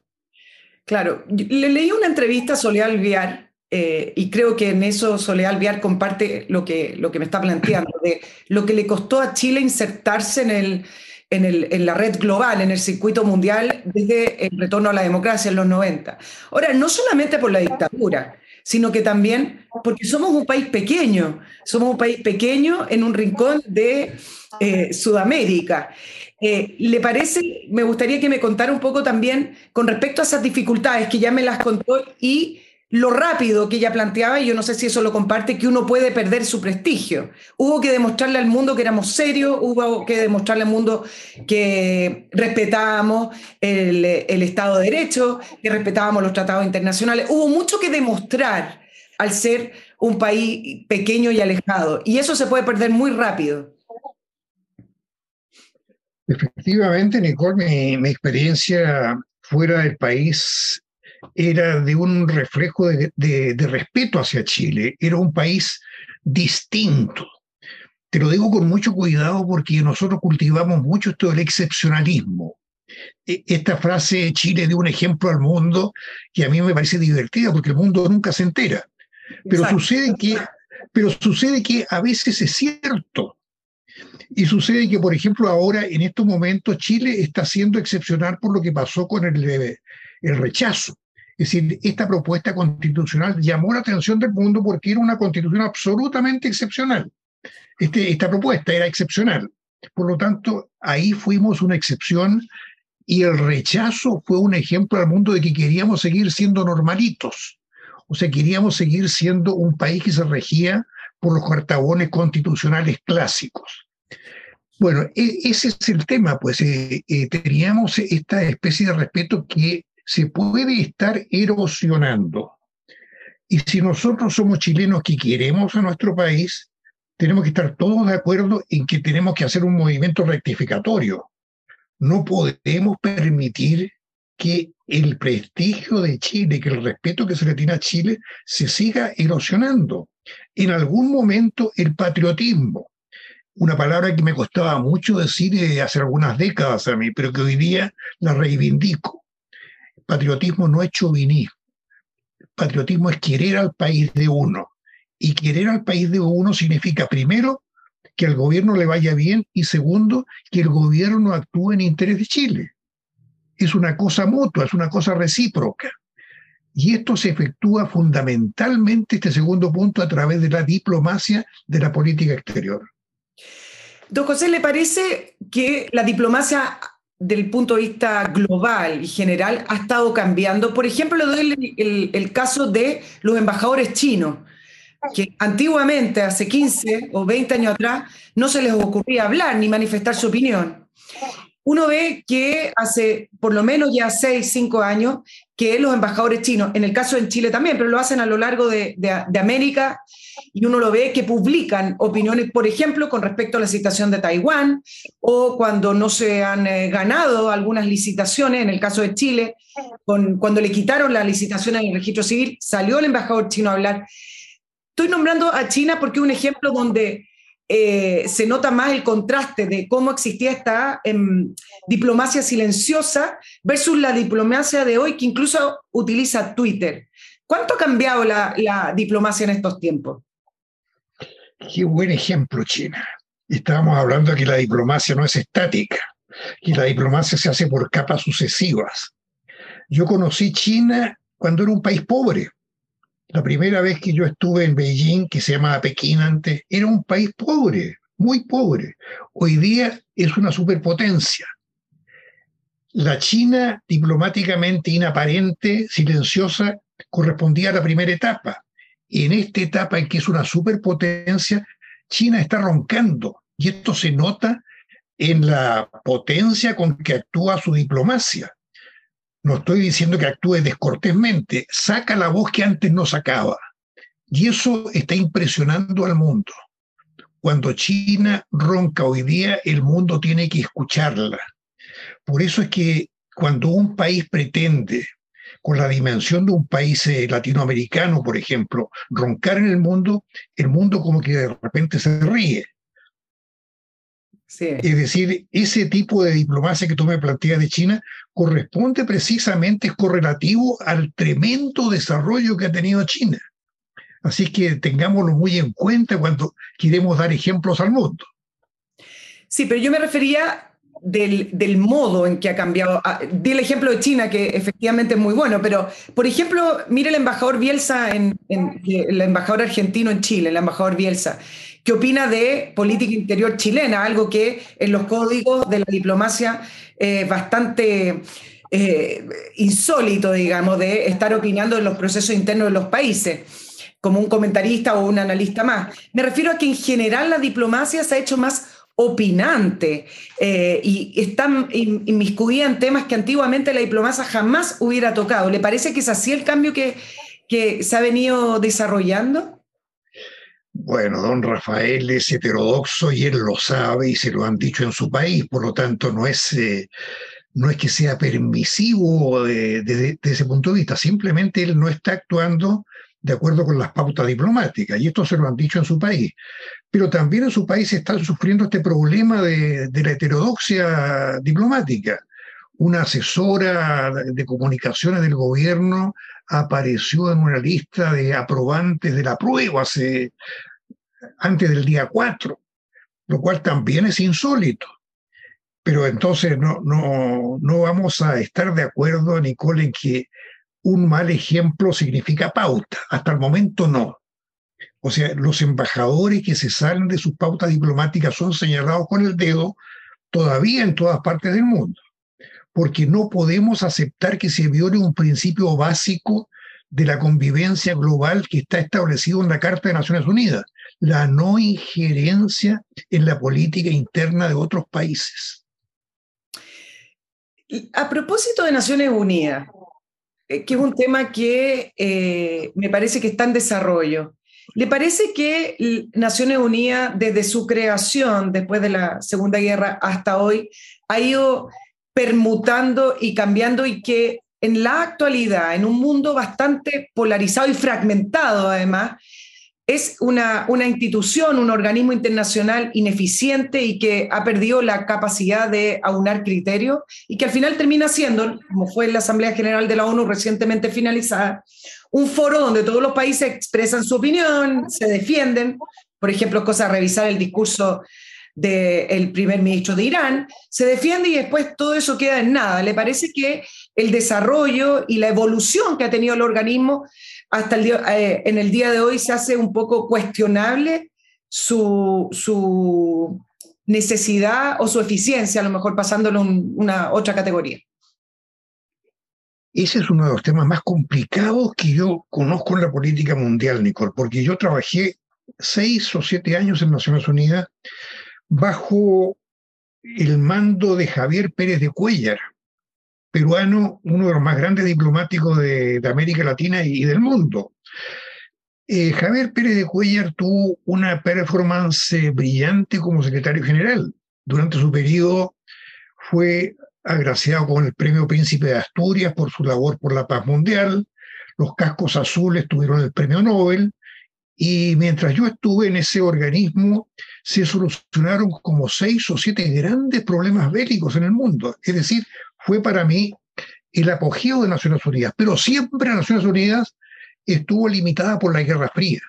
Speaker 1: Claro, le leí una entrevista a Soleal Viar eh, y creo que en eso Soleal Viar comparte lo que, lo que me está planteando, de lo que le costó a Chile insertarse en el, en, la red global, en el circuito mundial, desde el retorno a la democracia en los 90. Ahora, no solamente por la dictadura, sino que también porque somos un país pequeño, somos un país pequeño en un rincón de eh, Sudamérica. Eh, ¿Le parece? Me gustaría que me contara un poco también con respecto a esas dificultades que ya me las contó y lo rápido que ella planteaba, y yo no sé si eso lo comparte, que uno puede perder su prestigio. Hubo que demostrarle al mundo que éramos serios, hubo que demostrarle al mundo que respetábamos el, el Estado de Derecho, que respetábamos los tratados internacionales. Hubo mucho que demostrar al ser un país pequeño y alejado, y eso se puede perder muy rápido.
Speaker 2: Efectivamente, Nicole, mi, mi experiencia fuera del país era de un reflejo de, respeto hacia Chile, era un país distinto. Te lo digo con mucho cuidado porque nosotros cultivamos mucho esto del excepcionalismo. E, esta frase Chile dio un ejemplo al mundo que a mí me parece divertida porque el mundo nunca se entera. Pero sucede que pero sucede que a veces es cierto. Y sucede que, por ejemplo, ahora, en estos momentos, Chile está siendo excepcional por lo que pasó con el, el rechazo. Es decir, esta propuesta constitucional llamó la atención del mundo porque era una constitución absolutamente excepcional. Este, esta propuesta era excepcional. Por lo tanto, ahí fuimos una excepción y el rechazo fue un ejemplo al mundo de que queríamos seguir siendo normalitos. O sea, queríamos seguir siendo un país que se regía por los cartabones constitucionales clásicos. Bueno, e, ese es el tema, pues eh, eh, teníamos esta especie de respeto que se puede estar erosionando. Y si nosotros somos chilenos que queremos a nuestro país, tenemos que estar todos de acuerdo en que tenemos que hacer un movimiento rectificatorio. No podemos permitir que el prestigio de Chile, que el respeto que se le tiene a Chile, se siga erosionando. En algún momento el patriotismo, una palabra que me costaba mucho decir eh, hace algunas décadas a mí, pero que hoy día la reivindico patriotismo no es chauvinismo. Patriotismo es querer al país de uno. Y querer al país de uno significa, primero, que al gobierno le vaya bien y segundo, que el gobierno actúe en interés de Chile. Es una cosa mutua, es una cosa recíproca. Y esto se efectúa fundamentalmente, este segundo punto, a través de la diplomacia de la política exterior.
Speaker 1: Don José, ¿le parece que la diplomacia del punto de vista global y general ha estado cambiando? Por ejemplo, le doy el, caso de los embajadores chinos, que antiguamente, hace 15 o 20 años atrás, no se les ocurría hablar ni manifestar su opinión. Uno ve que hace por lo menos ya 6, 5 años que los embajadores chinos, en el caso en Chile también, pero lo hacen a lo largo de, de América, y uno lo ve que publican opiniones, por ejemplo, con respecto a la situación de Taiwán o cuando no se han eh, ganado algunas licitaciones, en el caso de Chile, con, cuando le quitaron la licitación en el registro civil, salió el embajador chino a hablar. Estoy nombrando a China porque es un ejemplo donde eh, se nota más el contraste de cómo existía esta em, diplomacia silenciosa versus la diplomacia de hoy que incluso utiliza Twitter. ¿Cuánto ha cambiado la, diplomacia en estos tiempos?
Speaker 2: Qué buen ejemplo, China. Estábamos hablando de que la diplomacia no es estática, que la diplomacia se hace por capas sucesivas. Yo conocí China cuando era un país pobre. La primera vez que yo estuve en Beijing, que se llamaba Pekín antes, era un país pobre, muy pobre. Hoy día es una superpotencia. La China diplomáticamente inaparente, silenciosa, correspondía a la primera etapa. Y en esta etapa en que es una superpotencia, China está roncando. Y esto se nota en la potencia con que actúa su diplomacia. No estoy diciendo que actúe descortésmente, saca la voz que antes no sacaba. Y eso está impresionando al mundo. Cuando China ronca hoy día, el mundo tiene que escucharla. Por eso es que cuando un país pretende con la dimensión de un país eh, latinoamericano, por ejemplo, roncar en el mundo, el mundo como que de repente se ríe. Es decir, ese tipo de diplomacia que tú me planteas de China corresponde precisamente, es correlativo al tremendo desarrollo que ha tenido China. Así que tengámoslo muy en cuenta cuando queremos dar ejemplos al mundo.
Speaker 1: Sí, pero yo me refería del, modo en que ha cambiado. Ah, di el ejemplo de China, que efectivamente es muy bueno, pero, por ejemplo, mire el embajador Bielsa, en, el embajador argentino en Chile, el embajador Bielsa, ¿qué opina de política interior chilena? Algo que en los códigos de la diplomacia es bastante eh, insólito, digamos, de estar opinando de los procesos internos de los países como un comentarista o un analista más. Me refiero a que en general la diplomacia se ha hecho más opinante eh, y están inmiscuida en temas que antiguamente la diplomacia jamás hubiera tocado. ¿Le parece que es así el cambio que, que se ha venido desarrollando?
Speaker 2: Bueno, don Rafael es heterodoxo y él lo sabe y se lo han dicho en su país, por lo tanto no es, eh, no es que sea permisivo desde ese punto de vista, simplemente él no está actuando de acuerdo con las pautas diplomáticas, y esto se lo han dicho en su país. Pero también en su país están sufriendo este problema de, la heterodoxia diplomática. Una asesora de comunicaciones del gobierno apareció en una lista de aprobantes de la prueba hace, antes del día 4, lo cual también es insólito. Pero entonces no, no, no vamos a estar de acuerdo, Nicole, en que un mal ejemplo significa pauta. Hasta el momento no. O sea, los embajadores que se salen de sus pautas diplomáticas son señalados con el dedo todavía en todas partes del mundo, porque no podemos aceptar que se viole un principio básico de la convivencia global que está establecido en la Carta de Naciones Unidas, la no injerencia en la política interna de otros países.
Speaker 1: A propósito de Naciones Unidas, eh, que es un tema que eh, me parece que está en desarrollo. ¿Le parece que Naciones Unidas, desde su creación, después de la Segunda Guerra hasta hoy, ha ido permutando y cambiando y que en la actualidad, en un mundo bastante polarizado y fragmentado además, es una, una, institución, un organismo internacional ineficiente y que ha perdido la capacidad de aunar criterios y que al final termina siendo, como fue en la Asamblea General de la ONU recientemente finalizada, un foro donde todos los países expresan su opinión, se defienden, por ejemplo, cosa revisar el discurso del primer ministro de Irán, se defiende y después todo eso queda en nada. ¿Le parece que el desarrollo y la evolución que ha tenido el organismo hasta el día, eh, en el día de hoy se hace un poco cuestionable su, necesidad o su eficiencia, a lo mejor pasándolo en una otra categoría.
Speaker 2: Ese es uno de los temas más complicados que yo conozco en la política mundial, Nicole, porque yo trabajé seis o siete años en Naciones Unidas bajo el mando de Javier Pérez de Cuellar, peruano, uno de los más grandes diplomáticos de, América Latina y del mundo. Eh, Javier Pérez de Cuellar tuvo una performance brillante como secretario general. Durante su periodo fue agraciado con el Premio Príncipe de Asturias por su labor por la paz mundial. Los cascos azules tuvieron el Premio Nobel. Y mientras yo estuve en ese organismo, se solucionaron como seis o siete grandes problemas bélicos en el mundo. Es decir, fue para mí el apogeo de Naciones Unidas. Pero siempre Naciones Unidas estuvo limitada por la Guerra Fría.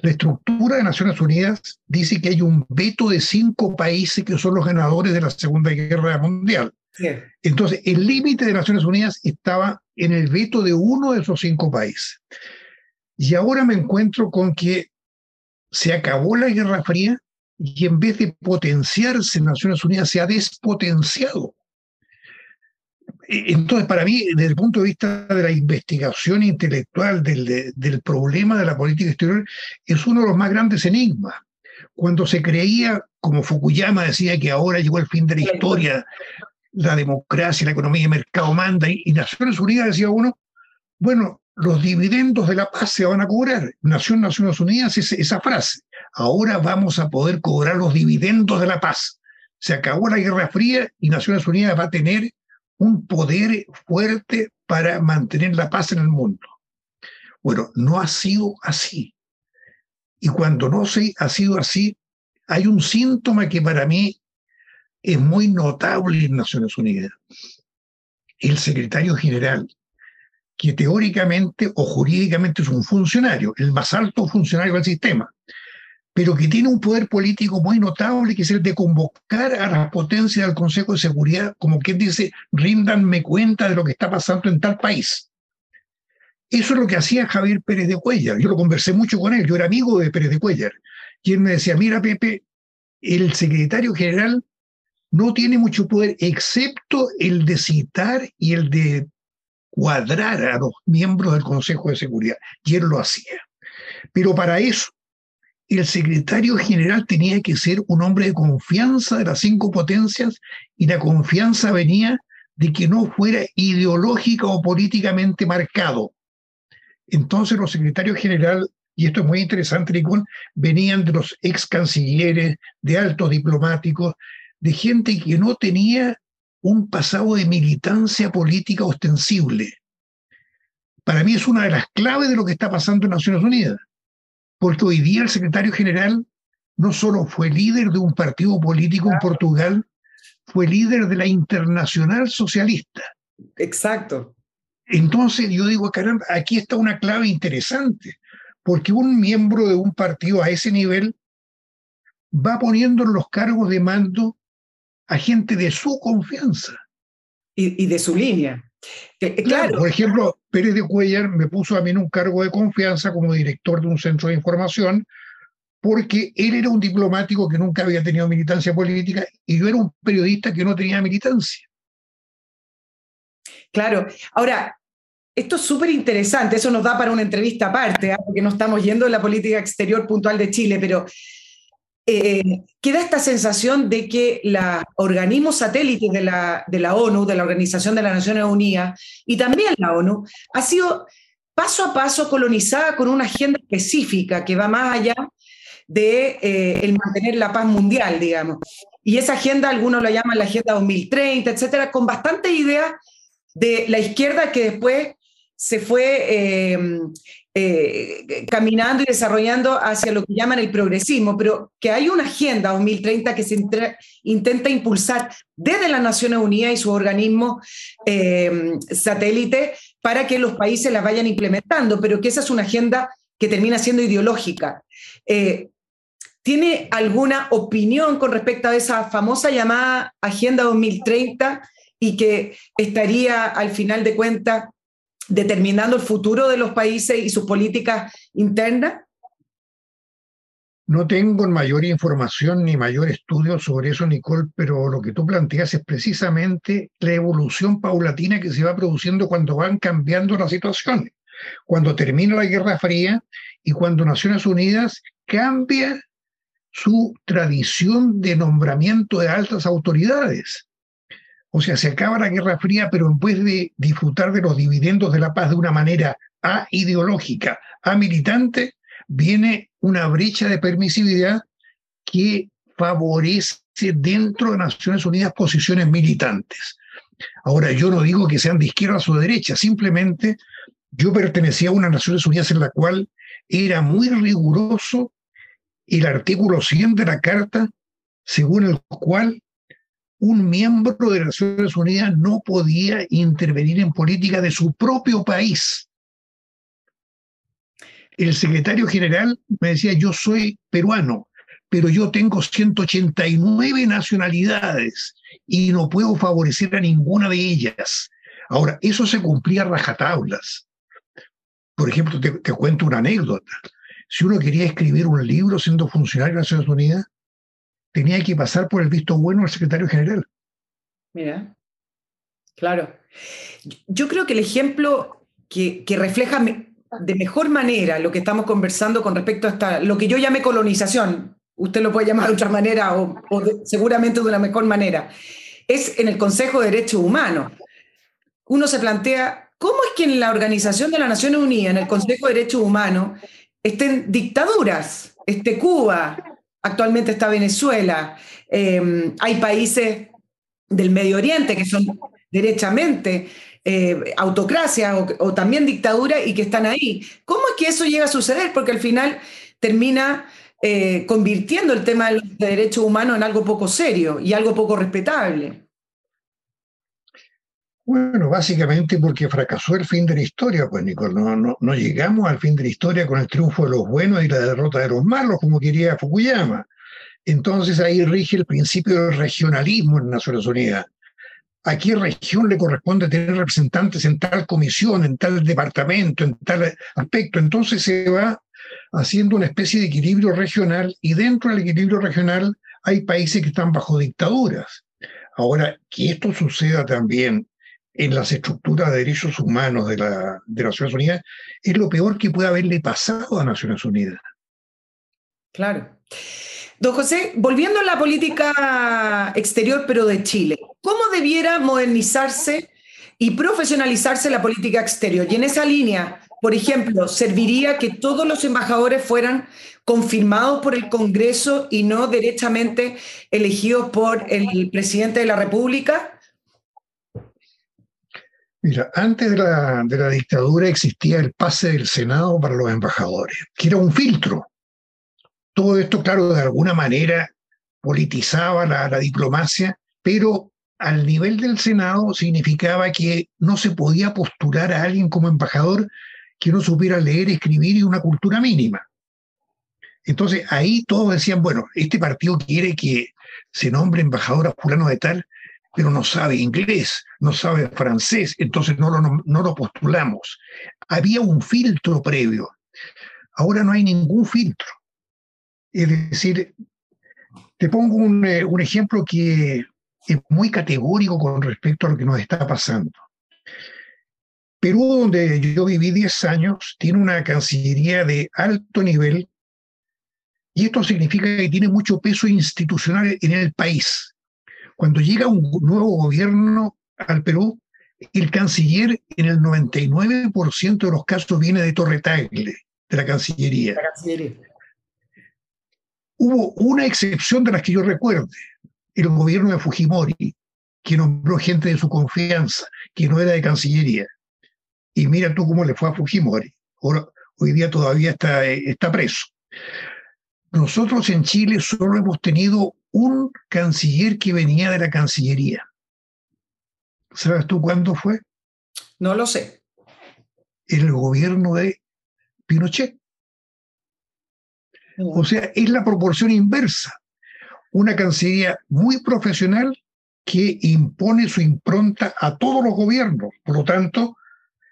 Speaker 2: La estructura de Naciones Unidas dice que hay un veto de cinco países que son los ganadores de la Segunda Guerra Mundial. Entonces, el límite de Naciones Unidas estaba en el veto de uno de esos cinco países. Y ahora me encuentro con que se acabó la Guerra Fría y en vez de potenciarse Naciones Unidas se ha despotenciado. Entonces, para mí, desde el punto de vista de la investigación intelectual del, del problema de la política exterior, es uno de los más grandes enigmas. Cuando se creía, como Fukuyama decía, que ahora llegó el fin de la historia, la democracia, la economía de mercado manda, y, Naciones Unidas decía uno, bueno, los dividendos de la paz se van a cobrar. Nació en Naciones Unidas esa frase. Ahora vamos a poder cobrar los dividendos de la paz. Se acabó la Guerra Fría y Naciones Unidas va a tener un poder fuerte para mantener la paz en el mundo. Bueno, no ha sido así. Y cuando no se, ha sido así, hay un síntoma que para mí es muy notable en Naciones Unidas. El secretario general, que teóricamente o jurídicamente es un funcionario, el más alto funcionario del sistema, pero que tiene un poder político muy notable, que es el de convocar a las potencias del Consejo de Seguridad, como quien dice, ríndanme cuenta de lo que está pasando en tal país. Eso es lo que hacía Javier Pérez de Cuellar. Yo lo conversé mucho con él, yo era amigo de Pérez de Cuellar. Y él me decía, mira Pepe, el secretario general no tiene mucho poder, excepto el de citar y el de cuadrar a los miembros del Consejo de Seguridad. Y él lo hacía. Pero para eso el secretario general tenía que ser un hombre de confianza de las cinco potencias y la confianza venía de que no fuera ideológica o políticamente marcado. Entonces los secretarios general, y esto es muy interesante, Nicole, venían de los ex cancilleres, de altos diplomáticos, de gente que no tenía un pasado de militancia política ostensible. Para mí es una de las claves de lo que está pasando en Naciones Unidas porque hoy día el secretario general no solo fue líder de un partido político en Portugal, fue líder de la Internacional Socialista.
Speaker 1: Exacto.
Speaker 2: Entonces yo digo, caramba, aquí está una clave interesante, porque un miembro de un partido a ese nivel va poniendo en los cargos de mando a gente de su confianza.
Speaker 1: Y, y de su línea.
Speaker 2: Claro. Por ejemplo, Pérez de Cuellar me puso a mí en un cargo de confianza como director de un centro de información, porque él era un diplomático que nunca había tenido militancia política y yo era un periodista que no tenía militancia.
Speaker 1: Claro. Ahora, esto es súper interesante, eso nos da para una entrevista aparte, ¿ah? porque no estamos yendo en la política exterior puntual de Chile, pero eh, queda esta sensación de que los organismos satélites de la, de la ONU, de la Organización de las Naciones Unidas, y también la ONU, ha sido paso a paso colonizada con una agenda específica que va más allá de eh, el mantener la paz mundial, digamos. Y esa agenda, algunos la llaman la Agenda 2030, etcétera, con bastantes ideas de la izquierda que después se fue eh, eh, caminando y desarrollando hacia lo que llaman el progresismo, pero que hay una agenda 2030 que se intenta impulsar desde las Naciones Unidas y sus organismos eh, satélites para que los países la vayan implementando, pero que esa es una agenda que termina siendo ideológica. ¿Tiene alguna opinión con respecto a esa famosa llamada Agenda 2030 y que estaría al final de cuentas determinando el futuro de los países y sus políticas internas?
Speaker 2: No tengo mayor información ni mayor estudio sobre eso, Nicole, pero lo que tú planteas es precisamente la evolución paulatina que se va produciendo cuando van cambiando las situaciones. Cuando termina la Guerra Fría y cuando Naciones Unidas cambia su tradición de nombramiento de altas autoridades. O sea, se acaba la Guerra Fría, pero en vez de disfrutar de los dividendos de la paz de una manera a ideológica, a militante, viene una brecha de permisividad que favorece dentro de Naciones Unidas posiciones militantes. Ahora, yo no digo que sean de izquierda o de derecha, simplemente yo pertenecía a una Naciones Unidas en la cual era muy riguroso el artículo 100 de la Carta, según el cual un miembro de Naciones Unidas no podía intervenir en política de su propio país el secretario general me decía, yo soy peruano, pero yo tengo 189 nacionalidades y no puedo favorecer a ninguna de ellas. Ahora, eso se cumplía a rajatablas. Por ejemplo, te, cuento una anécdota. Si uno quería escribir un libro siendo funcionario de Naciones Unidas, tenía que pasar por el visto bueno del secretario general.
Speaker 1: Mira, claro. Yo creo que el ejemplo que, refleja de mejor manera lo que estamos conversando con respecto a lo que yo llamé colonización, usted lo puede llamar de otra manera o, seguramente de una mejor manera, es en el Consejo de Derechos Humanos. Uno se plantea, ¿cómo es que en la Organización de las Naciones Unidas, en el Consejo de Derechos Humanos, estén dictaduras? Este Cuba, actualmente está Venezuela, eh, hay países del Medio Oriente que son derechamente eh, autocracia o, también dictadura y que están ahí. ¿Cómo es que eso llega a suceder? Porque al final termina eh, convirtiendo el tema de los derechos humanos en algo poco serio y algo poco respetable.
Speaker 2: Bueno, básicamente porque fracasó el fin de la historia, pues Nicole, no, no, no, llegamos al fin de la historia con el triunfo de los buenos y la derrota de los malos, como quería Fukuyama. Entonces ahí rige el principio del regionalismo en Naciones Unidas a qué región le corresponde tener representantes en tal comisión, en tal departamento, en tal aspecto. Entonces se va haciendo una especie de equilibrio regional y dentro del equilibrio regional hay países que están bajo dictaduras. Ahora, que esto suceda también en las estructuras de derechos humanos de, la, de Naciones Unidas es lo peor que puede haberle pasado a Naciones Unidas.
Speaker 1: Claro. Don José, volviendo a la política exterior, pero de Chile, ¿cómo debiera modernizarse y profesionalizarse la política exterior? Y en esa línea, por ejemplo, ¿serviría que todos los embajadores fueran confirmados por el Congreso y no derechamente elegidos por el presidente de la República?
Speaker 2: Mira, antes de la, la dictadura existía el pase del Senado para los embajadores, que era un filtro todo esto, claro, de alguna manera politizaba la, diplomacia, pero al nivel del Senado significaba que no se podía postular a alguien como embajador que no supiera leer, escribir y una cultura mínima. Entonces ahí todos decían, bueno, este partido quiere que se nombre embajador a fulano de tal, pero no sabe inglés, no sabe francés, entonces no lo, postulamos. Había un filtro previo. Ahora no hay ningún filtro. Es decir, te pongo un, eh, un ejemplo que es muy categórico con respecto a lo que nos está pasando. Perú, donde yo viví 10 años, tiene una cancillería de alto nivel y esto significa que tiene mucho peso institucional en el país. Cuando llega un nuevo gobierno al Perú, el canciller en el 99% de los casos viene de Torre Tagle, de la Cancillería. La Cancillería. Hubo una excepción de las que yo recuerde, el gobierno de Fujimori, que nombró gente de su confianza, que no era de Cancillería. Y mira tú cómo le fue a Fujimori. hoy día todavía está, está preso. Nosotros en Chile solo hemos tenido un canciller que venía de la Cancillería. ¿Sabes tú cuándo fue?
Speaker 1: No lo sé.
Speaker 2: El gobierno de Pinochet. O sea, es la proporción inversa. Una Cancillería muy profesional que impone su impronta a todos los gobiernos. Por lo tanto,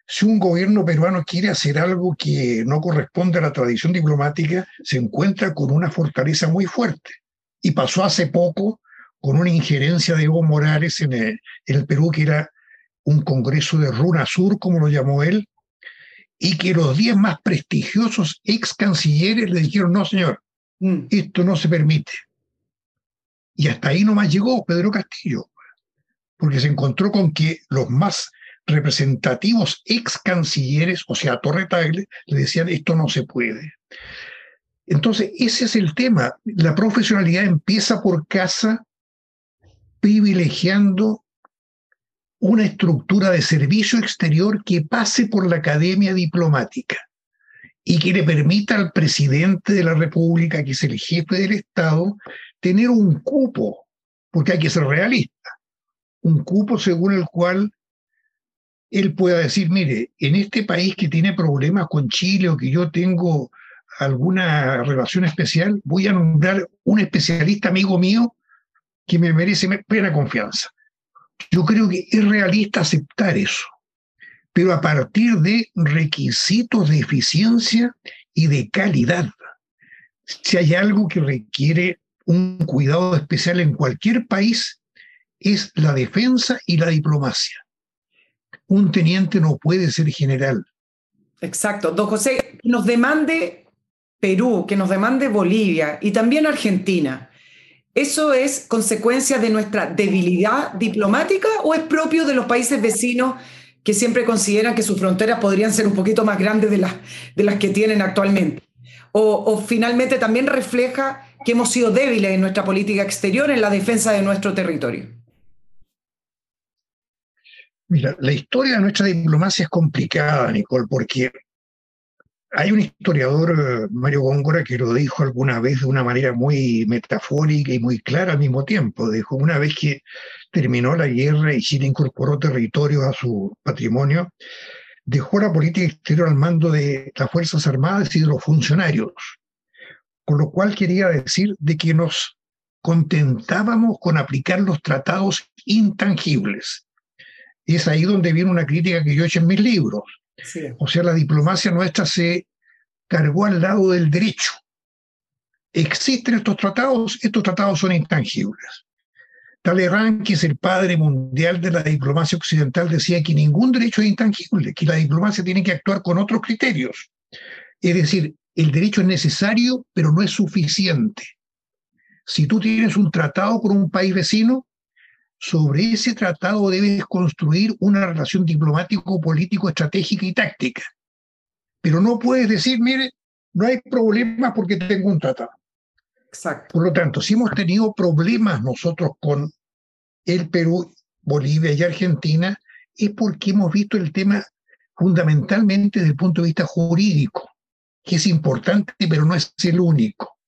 Speaker 2: si un gobierno peruano quiere hacer algo que no corresponde a la tradición diplomática, se encuentra con una fortaleza muy fuerte. Y pasó hace poco con una injerencia de Evo Morales en el, Perú, que era un congreso de Runa Sur, como lo llamó él, y que los diez más prestigiosos ex cancilleres le dijeron, no, señor, mm. esto no se permite. Y hasta ahí nomás llegó Pedro Castillo, porque se encontró con que los más representativos ex cancilleres, o sea, Torre Tagle, le decían, esto no se puede. Entonces, ese es el tema. La profesionalidad empieza por casa privilegiando una estructura de servicio exterior que pase por la academia diplomática y que le permita al presidente de la República, que es el jefe del Estado, tener un cupo, porque hay que ser realista, un cupo según el cual él pueda decir, mire, en este país que tiene problemas con Chile o que yo tengo alguna relación especial, voy a nombrar un especialista amigo mío que me merece plena confianza. Yo creo que es realista aceptar eso, pero a partir de requisitos de eficiencia y de calidad. Si hay algo que requiere un cuidado especial en cualquier país, es la defensa y la diplomacia. Un teniente no puede ser general.
Speaker 1: Exacto. Don José, nos demande Perú, que nos demande Bolivia y también Argentina ¿Eso es consecuencia de nuestra debilidad diplomática o es propio de los países vecinos que siempre consideran que sus fronteras podrían ser un poquito más grandes de las, de las que tienen actualmente? O, finalmente también refleja que hemos sido débiles en nuestra política exterior en la defensa de nuestro territorio?
Speaker 2: Mira, la historia de nuestra diplomacia es complicada, Nicole, porque hay un historiador, eh, Mario Góngora, que lo dijo alguna vez de una manera muy metafórica y muy clara al mismo tiempo. Dijo, una vez que terminó la guerra y Chile incorporó territorios a su patrimonio, dejó la política exterior al mando de las Fuerzas Armadas y de los funcionarios. Con lo cual quería decir de que nos contentábamos con aplicar los tratados intangibles. Es ahí donde viene una crítica que yo he hecho en mis libros o sea, la diplomacia nuestra se cargó al lado del derecho. Existen estos tratados, estos tratados son intangibles. Talleyrand, que es el padre mundial de la diplomacia occidental, decía que ningún derecho es intangible, que la diplomacia tiene que actuar con otros criterios. Es decir, el derecho es necesario, pero no es suficiente. Si tú tienes un tratado con un país vecino, sobre ese tratado debes construir una relación diplomático, político, estratégica y táctica. Pero no puedes decir, mire, no hay problemas porque tengo un tratado. Exacto. Por lo tanto, si hemos tenido problemas nosotros con el Perú, Bolivia y Argentina, es porque hemos visto el tema fundamentalmente desde el punto de vista jurídico, que es importante, pero no es el único.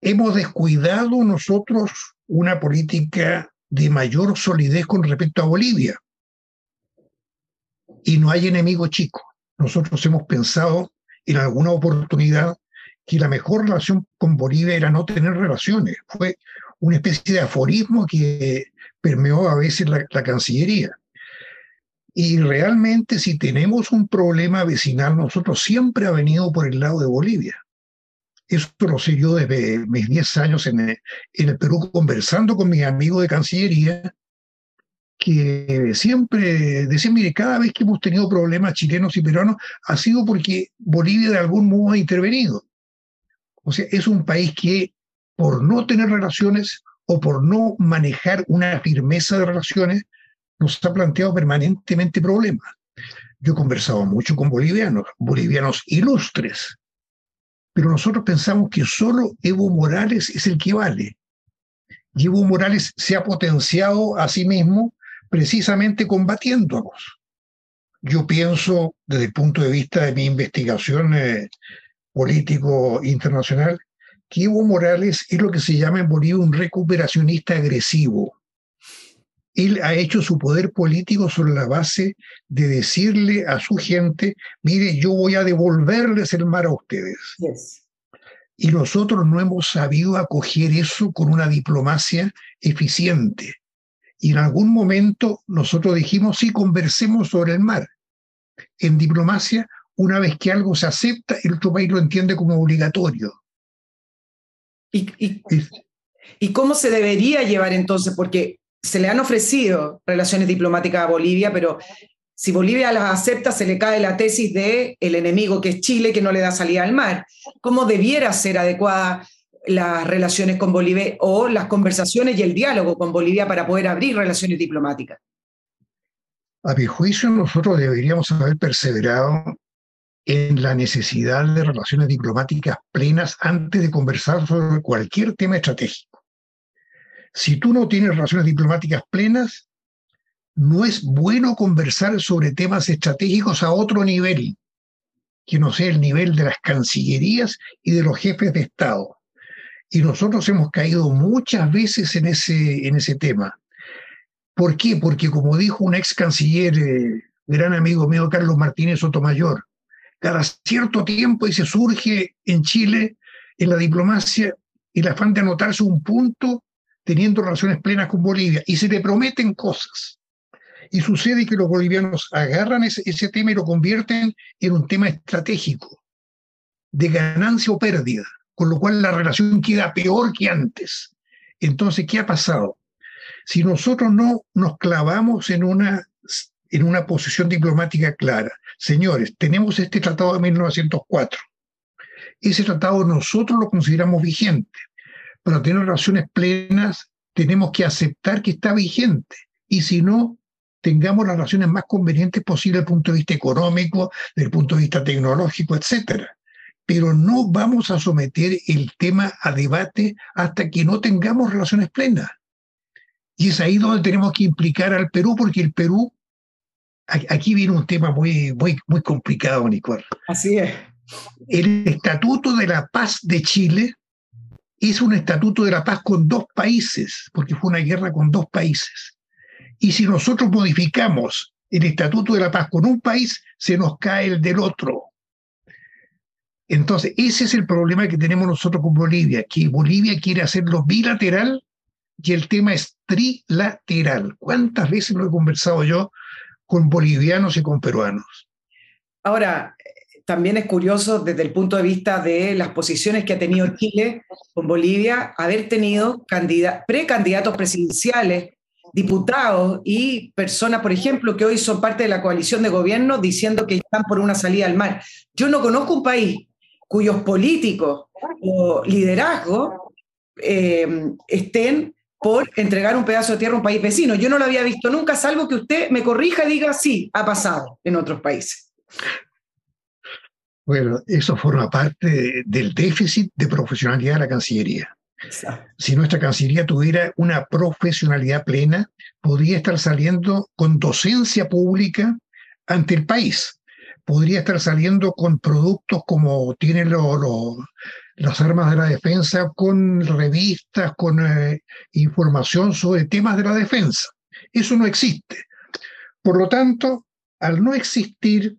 Speaker 2: Hemos descuidado nosotros una política de mayor solidez con respecto a Bolivia. Y no hay enemigo chico. Nosotros hemos pensado en alguna oportunidad que la mejor relación con Bolivia era no tener relaciones. Fue una especie de aforismo que permeó a veces la, la Cancillería. Y realmente si tenemos un problema vecinal, nosotros siempre ha venido por el lado de Bolivia. Eso lo sé yo desde mis 10 años en el, en el Perú conversando con mis amigos de Cancillería, que siempre decían, mire, cada vez que hemos tenido problemas chilenos y peruanos ha sido porque Bolivia de algún modo ha intervenido. O sea, es un país que por no tener relaciones o por no manejar una firmeza de relaciones, nos ha planteado permanentemente problemas. Yo he conversado mucho con bolivianos, bolivianos ilustres, pero nosotros pensamos que solo Evo Morales es el que vale. Y Evo Morales se ha potenciado a sí mismo precisamente combatiéndonos. Yo pienso, desde el punto de vista de mi investigación eh, político internacional, que Evo Morales es lo que se llama en Bolivia un recuperacionista agresivo él ha hecho su poder político sobre la base de decirle a su gente, mire, yo voy a devolverles el mar a ustedes. Y nosotros no hemos sabido acoger eso con una diplomacia eficiente. Y en algún momento nosotros dijimos, sí, conversemos sobre el mar. en diplomacia, una vez que algo se acepta, el otro país lo entiende como obligatorio.
Speaker 1: ¿Y, y, cómo se debería llevar entonces? Porque se le han ofrecido relaciones diplomáticas a Bolivia, pero si Bolivia las acepta, se le cae la tesis de el enemigo, que es Chile, que no le da salida al mar. ¿Cómo debiera ser adecuada las relaciones con Bolivia o las conversaciones y el diálogo con Bolivia para poder abrir relaciones diplomáticas?
Speaker 2: A mi juicio, nosotros deberíamos haber perseverado en la necesidad de relaciones diplomáticas plenas antes de conversar sobre cualquier tema estratégico. Si tú no tienes relaciones diplomáticas plenas, no es bueno conversar sobre temas estratégicos a otro nivel, que no sea el nivel de las cancillerías y de los jefes de Estado. Y nosotros hemos caído muchas veces en ese, en ese tema. ¿Por qué? Porque como dijo un ex canciller, eh, gran amigo mío, Carlos Martínez Sotomayor, cada cierto tiempo y se surge en Chile, en la diplomacia, el afán de anotarse un punto teniendo relaciones plenas con Bolivia y se le prometen cosas. Y sucede que los bolivianos agarran ese, ese tema y lo convierten en un tema estratégico, de ganancia o pérdida, con lo cual la relación queda peor que antes. Entonces, ¿qué ha pasado? Si nosotros no nos clavamos en una, en una posición diplomática clara, señores, tenemos este tratado de 1904. Ese tratado nosotros lo consideramos vigente. Para tener relaciones plenas tenemos que aceptar que está vigente. Y si no, tengamos las relaciones más convenientes posibles desde el punto de vista económico, desde el punto de vista tecnológico, etcétera. Pero no vamos a someter el tema a debate hasta que no tengamos relaciones plenas. Y es ahí donde tenemos que implicar al Perú, porque el Perú aquí viene un tema muy, muy, muy complicado, Nicole.
Speaker 1: Así es.
Speaker 2: El Estatuto de la Paz de Chile es un Estatuto de la Paz con dos países, porque fue una guerra con dos países. Y si nosotros modificamos el Estatuto de la Paz con un país, se nos cae el del otro. Entonces, ese es el problema que tenemos nosotros con Bolivia, que Bolivia quiere hacerlo bilateral y el tema es trilateral. ¿Cuántas veces lo he conversado yo con bolivianos y con peruanos.
Speaker 1: Ahora, también es curioso desde el punto de vista de las posiciones que ha tenido Chile con Bolivia, haber tenido precandidatos presidenciales, diputados y personas, por ejemplo, que hoy son parte de la coalición de gobierno diciendo que están por una salida al mar. Yo no conozco un país cuyos políticos o liderazgo eh, estén por entregar un pedazo de tierra a un país vecino. Yo no lo había visto nunca, salvo que usted me corrija y diga, sí, ha pasado en otros países.
Speaker 2: Bueno, eso forma parte del déficit de profesionalidad de la Cancillería. Si nuestra Cancillería tuviera una profesionalidad plena, podría estar saliendo con docencia pública ante el país. Podría estar saliendo con productos como tienen los las armas de la defensa con revistas, con eh, información sobre temas de la defensa. Eso no existe. Por lo tanto, al no existir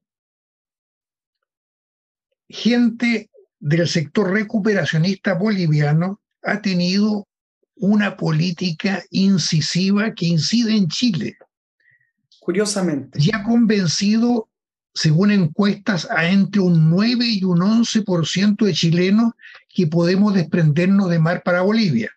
Speaker 2: gente del sector recuperacionista boliviano, ha tenido una política incisiva que incide en Chile.
Speaker 1: Curiosamente.
Speaker 2: Y ha convencido según encuestas, a entre un 9 y un 11% de chilenos que podemos desprendernos de mar para Bolivia.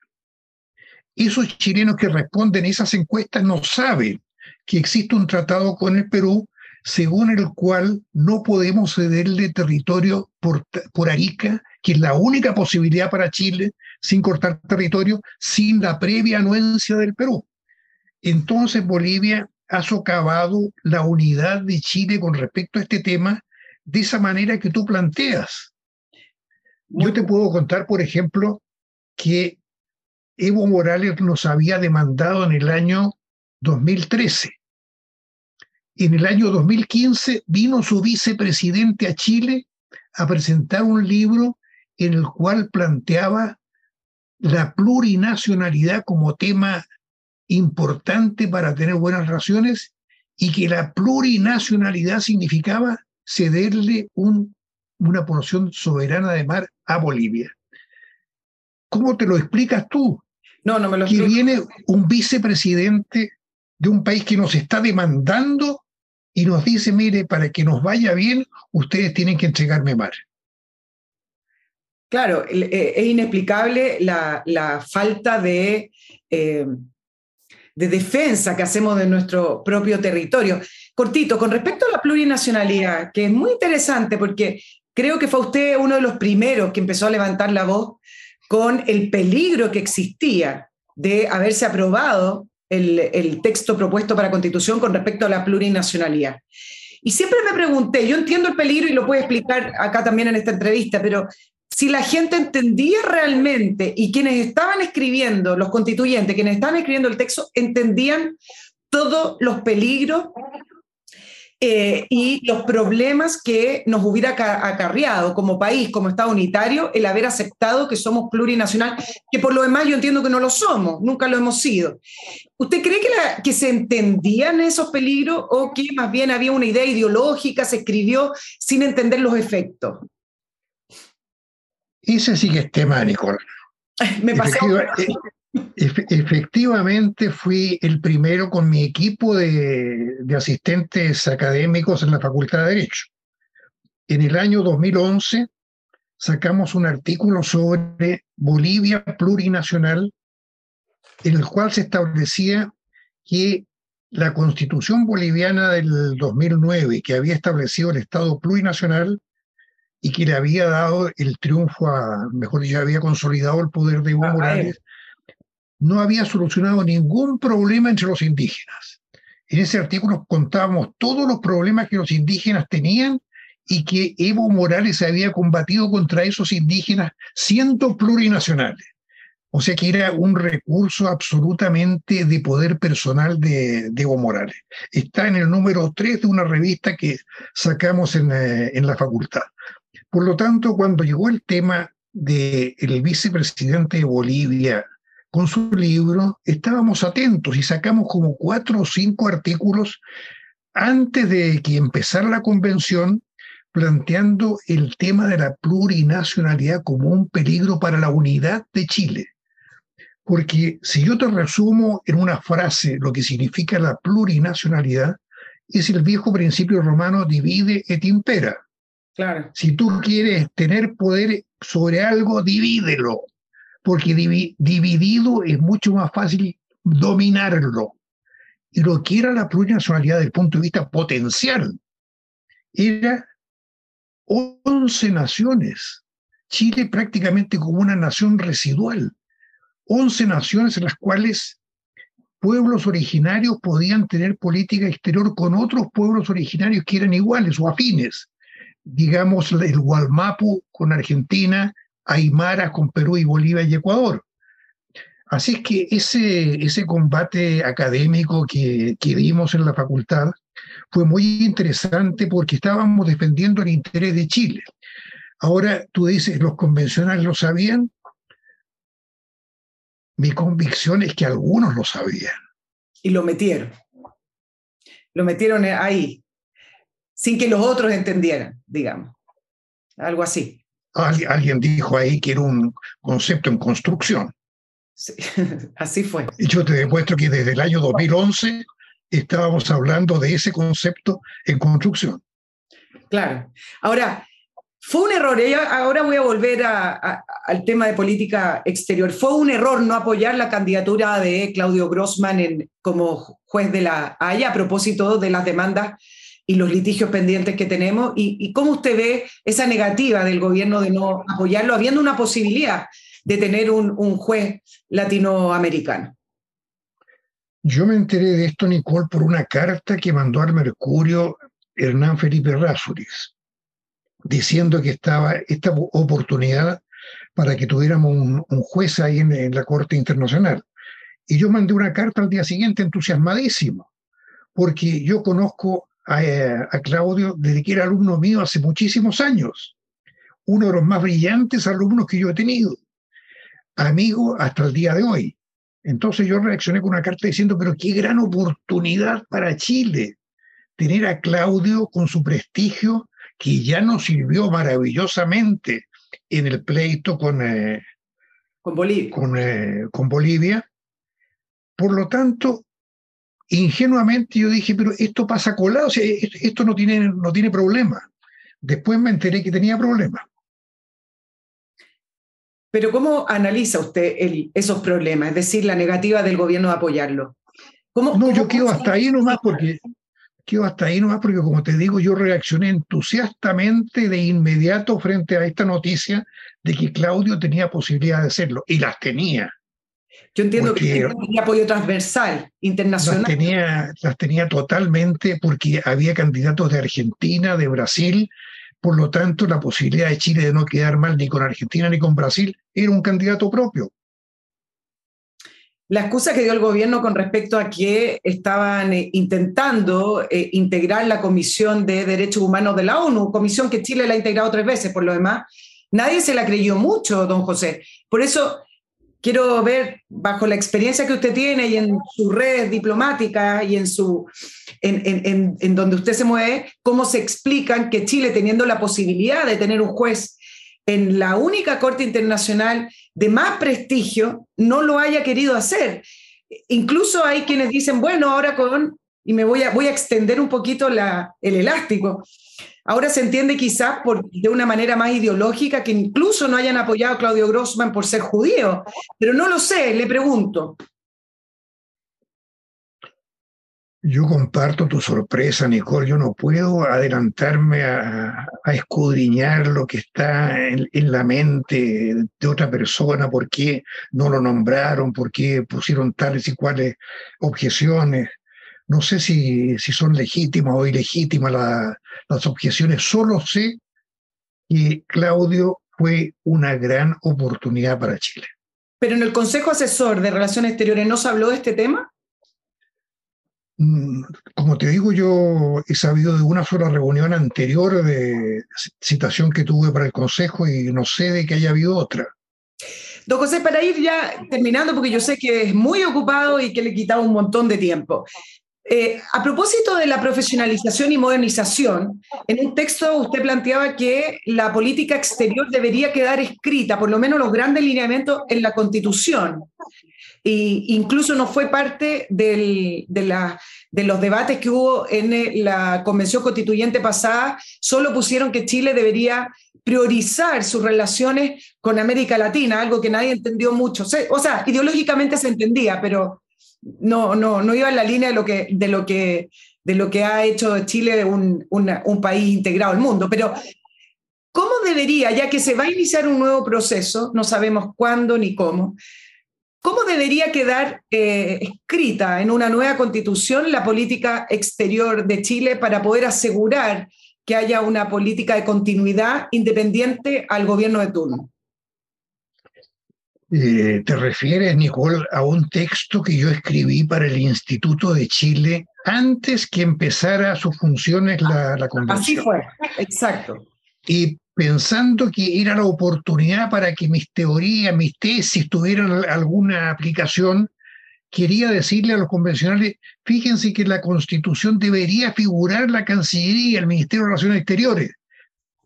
Speaker 2: Esos chilenos que responden a esas encuestas no saben que existe un tratado con el Perú según el cual no podemos cederle territorio por, por Arica, que es la única posibilidad para Chile, sin cortar territorio, sin la previa anuencia del Perú. Entonces Bolivia ha socavado la unidad de Chile con respecto a este tema de esa manera que tú planteas. Yo te puedo contar, por ejemplo, que Evo Morales nos había demandado en el año 2013. En el año 2015 vino su vicepresidente a Chile a presentar un libro en el cual planteaba la plurinacionalidad como tema importante para tener buenas relaciones y que la plurinacionalidad significaba cederle un, una porción soberana de mar a Bolivia. ¿Cómo te lo explicas tú?
Speaker 1: No, no me lo
Speaker 2: Que viene un vicepresidente de un país que nos está demandando y nos dice, mire, para que nos vaya bien, ustedes tienen que entregarme mar.
Speaker 1: Claro, eh, es inexplicable la, falta de, eh, de defensa que hacemos de nuestro propio territorio. Cortito, con respecto a la plurinacionalidad, que es muy interesante porque creo que fue usted uno de los primeros que empezó a levantar la voz con el peligro que existía de haberse aprobado el, texto propuesto para constitución con respecto a la plurinacionalidad. Y siempre me pregunté, yo entiendo el peligro y lo puedo explicar acá también en esta entrevista, pero si la gente entendía realmente y quienes estaban escribiendo, los constituyentes, quienes estaban escribiendo el texto, entendían todos los peligros eh, y los problemas que nos hubiera acarreado como país, como Estado unitario, el haber aceptado que somos plurinacional, que por lo demás yo entiendo que no lo somos, nunca lo hemos sido. ¿Usted cree que, que se entendían esos peligros o que más bien había una idea ideológica, se escribió sin entender los efectos?
Speaker 2: Ese sí que es tema, Nicole. (laughs)
Speaker 1: Me pasé
Speaker 2: efectivamente fui el primero con mi equipo de, asistentes académicos en la Facultad de Derecho. En el año 2011 sacamos un artículo sobre Bolivia plurinacional en el cual se establecía que la constitución boliviana del 2009, que había establecido el Estado plurinacional y que le había dado el triunfo a, mejor dicho, había consolidado el poder de Evo Morales, no había solucionado ningún problema entre los indígenas. En ese artículo contábamos todos los problemas que los indígenas tenían y que Evo Morales había combatido contra esos indígenas siendo plurinacionales. O sea que era un recurso absolutamente de poder personal de, Evo Morales. Está en el número 3 de una revista que sacamos en, eh, en la facultad. Por lo tanto, cuando llegó el tema del vicepresidente de Bolivia, con su libro, estábamos atentos y sacamos como cuatro o cinco artículos antes de que empezara la convención, planteando el tema de la plurinacionalidad como un peligro para la unidad de Chile. Porque si yo te resumo en una frase lo que significa la plurinacionalidad, es el viejo principio romano divide et impera.
Speaker 1: Claro.
Speaker 2: Si tú quieres tener poder sobre algo, divídelo porque dividido es mucho más fácil dominarlo. Y lo que era la plurinacionalidad desde el punto de vista potencial era 11 naciones. Chile prácticamente como una nación residual. 11 naciones en las cuales pueblos originarios podían tener política exterior con otros pueblos originarios que eran iguales o afines. Digamos, el Gualmapu con Argentina, Aymara con Perú y Bolivia y Ecuador. Así es que ese, ese combate académico que, que vimos en la facultad fue muy interesante porque estábamos defendiendo el interés de Chile. Ahora tú dices, ¿los convencionales lo sabían? Mi convicción es que algunos lo sabían.
Speaker 1: Y lo metieron. Lo metieron ahí, sin que los otros entendieran, digamos. Algo así.
Speaker 2: Alguien dijo ahí que era un concepto en construcción.
Speaker 1: Sí, (laughs) así fue.
Speaker 2: Yo te demuestro que desde el año 2011 estábamos hablando de ese concepto en construcción.
Speaker 1: Claro. Ahora, fue un error, ahora voy a volver al tema de política exterior. Fue un error no apoyar la candidatura de Claudio Grossman como juez de la Haya a propósito de las demandas y los litigios pendientes que tenemos y, cómo usted ve esa negativa del gobierno de no apoyarlo, habiendo una posibilidad de tener un, juez latinoamericano.
Speaker 2: Yo me enteré de esto, Nicole, por una carta que mandó al Mercurio Hernán Felipe Rázuriz, diciendo que estaba esta oportunidad para que tuviéramos un, juez ahí en, la Corte Internacional. Y yo mandé una carta al día siguiente entusiasmadísimo, porque yo conozco a, Claudio desde que era alumno mío hace muchísimos años, uno de los más brillantes alumnos que yo he tenido, amigo hasta el día de hoy. Entonces yo reaccioné con una carta diciendo, pero qué gran oportunidad para Chile tener a Claudio con su prestigio que ya nos sirvió maravillosamente en el pleito con, eh,
Speaker 1: con Bolivia.
Speaker 2: Con, eh, con Bolivia. Por lo tanto, ingenuamente yo dije, pero esto pasa colado, o sea, esto no tiene, no tiene problema. Después me enteré que tenía problemas.
Speaker 1: Pero ¿cómo analiza usted esos problemas? Es decir, la negativa del gobierno de apoyarlo.
Speaker 2: ¿Cómo, no, yo quedo hasta ahí nomás porque quedo hasta ahí nomás porque como te digo, yo reaccioné entusiastamente de inmediato frente a esta noticia de que Claudio tenía posibilidad de hacerlo y las tenía.
Speaker 1: Yo entiendo que tenía apoyo transversal, internacional.
Speaker 2: Las tenía, las tenía totalmente porque había candidatos de Argentina, de Brasil, por lo tanto la posibilidad de Chile de no quedar mal ni con Argentina ni con Brasil era un candidato propio.
Speaker 1: La excusa que dio el gobierno con respecto a que estaban eh, intentando eh, integrar la Comisión de Derechos Humanos de la ONU, comisión que Chile la ha integrado tres veces, por lo demás, nadie se la creyó mucho, don José. Por eso quiero ver, bajo la experiencia que usted tiene y en su red diplomática y en, su, en, en, donde usted se mueve, cómo se explican que Chile, teniendo la posibilidad de tener un juez en la única Corte Internacional de más prestigio, no lo haya querido hacer. Incluso hay quienes dicen, bueno, ahora con, y me voy a, voy a extender un poquito el elástico, Ahora se entiende quizás por, de una manera más ideológica que incluso no hayan apoyado a Claudio Grossman por ser judío, pero no lo sé, le pregunto.
Speaker 2: Yo comparto tu sorpresa, Nicole. Yo no puedo adelantarme a, escudriñar lo que está en, la mente de otra persona, por qué no lo nombraron, por qué pusieron tales y cuales objeciones. No sé si, si son legítimas o ilegítimas las objeciones, solo sé que Claudio fue una gran oportunidad para Chile.
Speaker 1: Pero en el Consejo Asesor de Relaciones Exteriores no se habló de este tema.
Speaker 2: Mm, como te digo, yo he sabido de una sola reunión anterior de citación que tuve para el Consejo y no sé de que haya habido otra.
Speaker 1: Don José, para ir ya terminando, porque yo sé que es muy ocupado y que le he quitado un montón de tiempo. Eh, a propósito de la profesionalización y modernización, en un texto usted planteaba que la política exterior debería quedar escrita, por lo menos los grandes lineamientos, en la Constitución. E incluso no fue parte de, de los debates que hubo en la Convención Constituyente pasada, solo pusieron que Chile debería priorizar sus relaciones con América Latina, algo que nadie entendió mucho. O sea, ideológicamente se entendía, pero no, no, no iba en la línea de lo que, de lo que, de lo que ha hecho Chile un, un país integrado al mundo. Pero, ¿cómo debería, ya que se va a iniciar un nuevo proceso, no sabemos cuándo ni cómo, ¿Cómo debería quedar eh, escrita en una nueva constitución la política exterior de Chile para poder asegurar que haya una política de continuidad independiente al gobierno de turno?
Speaker 2: Eh, te refieres, Nicole, a un texto que yo escribí para el Instituto de Chile antes que empezara sus funciones la, la convención.
Speaker 1: Así fue, exacto.
Speaker 2: Y pensando que era la oportunidad para que mis teorías, mis tesis tuvieran alguna aplicación, quería decirle a los convencionales, fíjense que la Constitución debería figurar la Cancillería el Ministerio de Relaciones Exteriores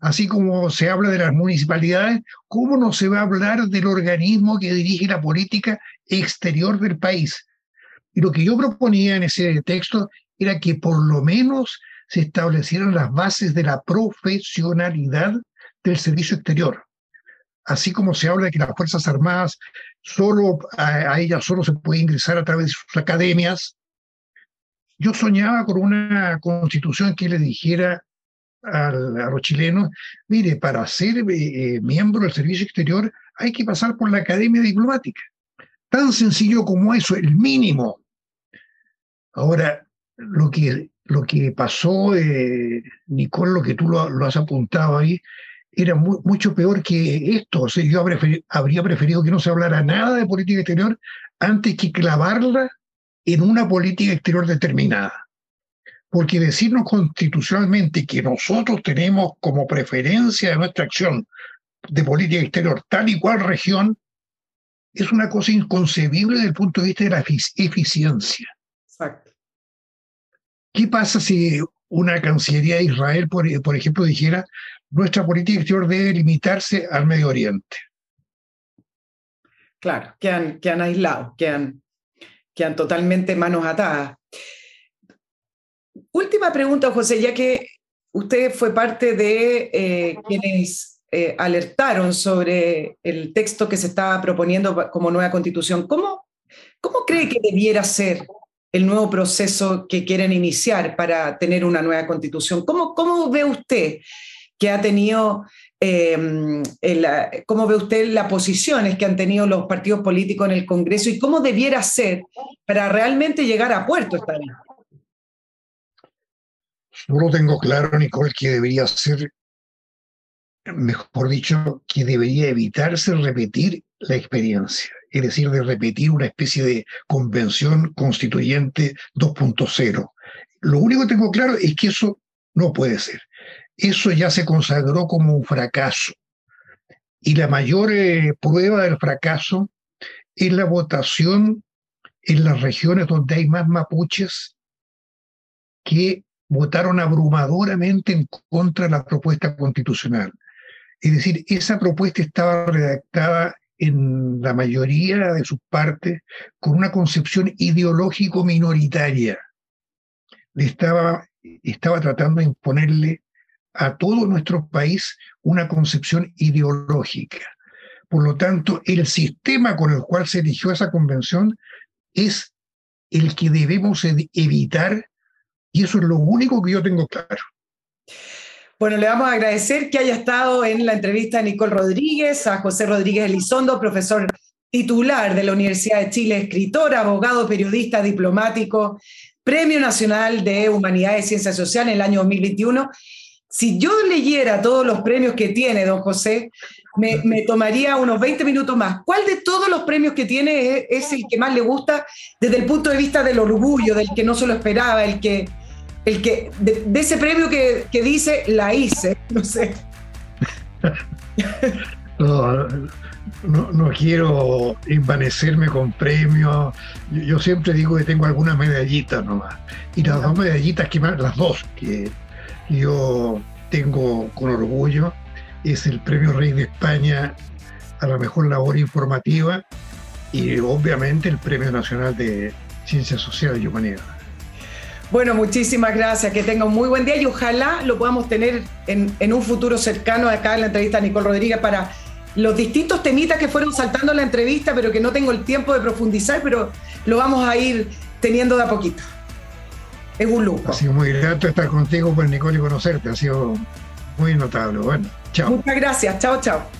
Speaker 2: así como se habla de las municipalidades, ¿cómo no se va a hablar del organismo que dirige la política exterior del país? Y lo que yo proponía en ese texto era que por lo menos se establecieran las bases de la profesionalidad del servicio exterior. Así como se habla de que las Fuerzas Armadas solo a, a ellas solo se puede ingresar a través de sus academias, yo soñaba con una constitución que le dijera a los chilenos, mire, para ser eh, eh, miembro del servicio exterior hay que pasar por la academia diplomática. Tan sencillo como eso, el mínimo. Ahora, lo que, lo que pasó, eh, Nicole, lo que tú lo, has apuntado ahí, era mucho peor que esto. O sea, yo habría preferido que no se hablara nada de política exterior antes que clavarla en una política exterior determinada. Porque decirnos constitucionalmente que nosotros tenemos como preferencia de nuestra acción de política exterior tal y cual región es una cosa inconcebible desde el punto de vista de la eficiencia. Exacto. ¿Qué pasa si una Cancillería de Israel, por, por ejemplo, dijera nuestra política exterior debe limitarse al Medio Oriente?
Speaker 1: Claro, que han, que han aislado, que han, quedan totalmente manos atadas. Última pregunta, José, ya que usted fue parte de eh, quienes eh, alertaron sobre el texto que se estaba proponiendo como nueva constitución. ¿Cómo, ¿Cómo cree que debiera ser el nuevo proceso que quieren iniciar para tener una nueva constitución? ¿Cómo, cómo ve usted que ha tenido, em, cómo ve usted las posiciones que han tenido los partidos políticos en el Congreso y cómo debiera ser para realmente llegar a puerto esta vez?
Speaker 2: No lo tengo claro, Nicole, que debería ser, mejor dicho, que debería evitarse repetir la experiencia, es decir, de repetir una especie de convención constituyente 2.0. Lo único que tengo claro es que eso no puede ser. Eso ya se consagró como un fracaso. Y la mayor eh, prueba del fracaso es la votación en las regiones donde hay más mapuches que votaron abrumadoramente en contra de la propuesta constitucional. Es decir, esa propuesta estaba redactada en la mayoría de sus partes con una concepción ideológico minoritaria. Le estaba, estaba tratando de imponerle a todo nuestro país una concepción ideológica. Por lo tanto, el sistema con el cual se eligió esa convención es el que debemos evitar y eso es lo único que yo tengo claro.
Speaker 1: Bueno, le vamos a agradecer que haya estado en la entrevista a Nicole Rodríguez, a José Rodríguez Elizondo, profesor titular de la Universidad de Chile, escritor, abogado, periodista, diplomático, Premio Nacional de Humanidades y Ciencias Sociales en el año 2021. Si yo leyera todos los premios que tiene don José, me, tomaría unos 20 minutos más. ¿Cuál de todos los premios que tiene es, el que más le gusta desde el punto de vista del orgullo, del que no se lo esperaba, el que, el que de, ese premio que, dice la hice, (laughs) no sé. (laughs)
Speaker 2: No, no, quiero envanecerme con premios. Yo, siempre digo que tengo algunas medallitas nomás. Y las dos medallitas que más, las dos que yo tengo con orgullo, es el Premio Rey de España a la mejor labor informativa y obviamente el Premio Nacional de Ciencias Sociales y Humanidades.
Speaker 1: Bueno, muchísimas gracias, que tenga un muy buen día y ojalá lo podamos tener en, un futuro cercano acá en la entrevista a Nicole Rodríguez para los distintos temitas que fueron saltando en la entrevista, pero que no tengo el tiempo de profundizar, pero lo vamos a ir teniendo de a poquito. Es un lujo.
Speaker 2: Ha sido muy grato estar contigo, pues Nicole, y conocerte. Ha sido muy notable. Bueno, chao.
Speaker 1: Muchas gracias. Chao, chao.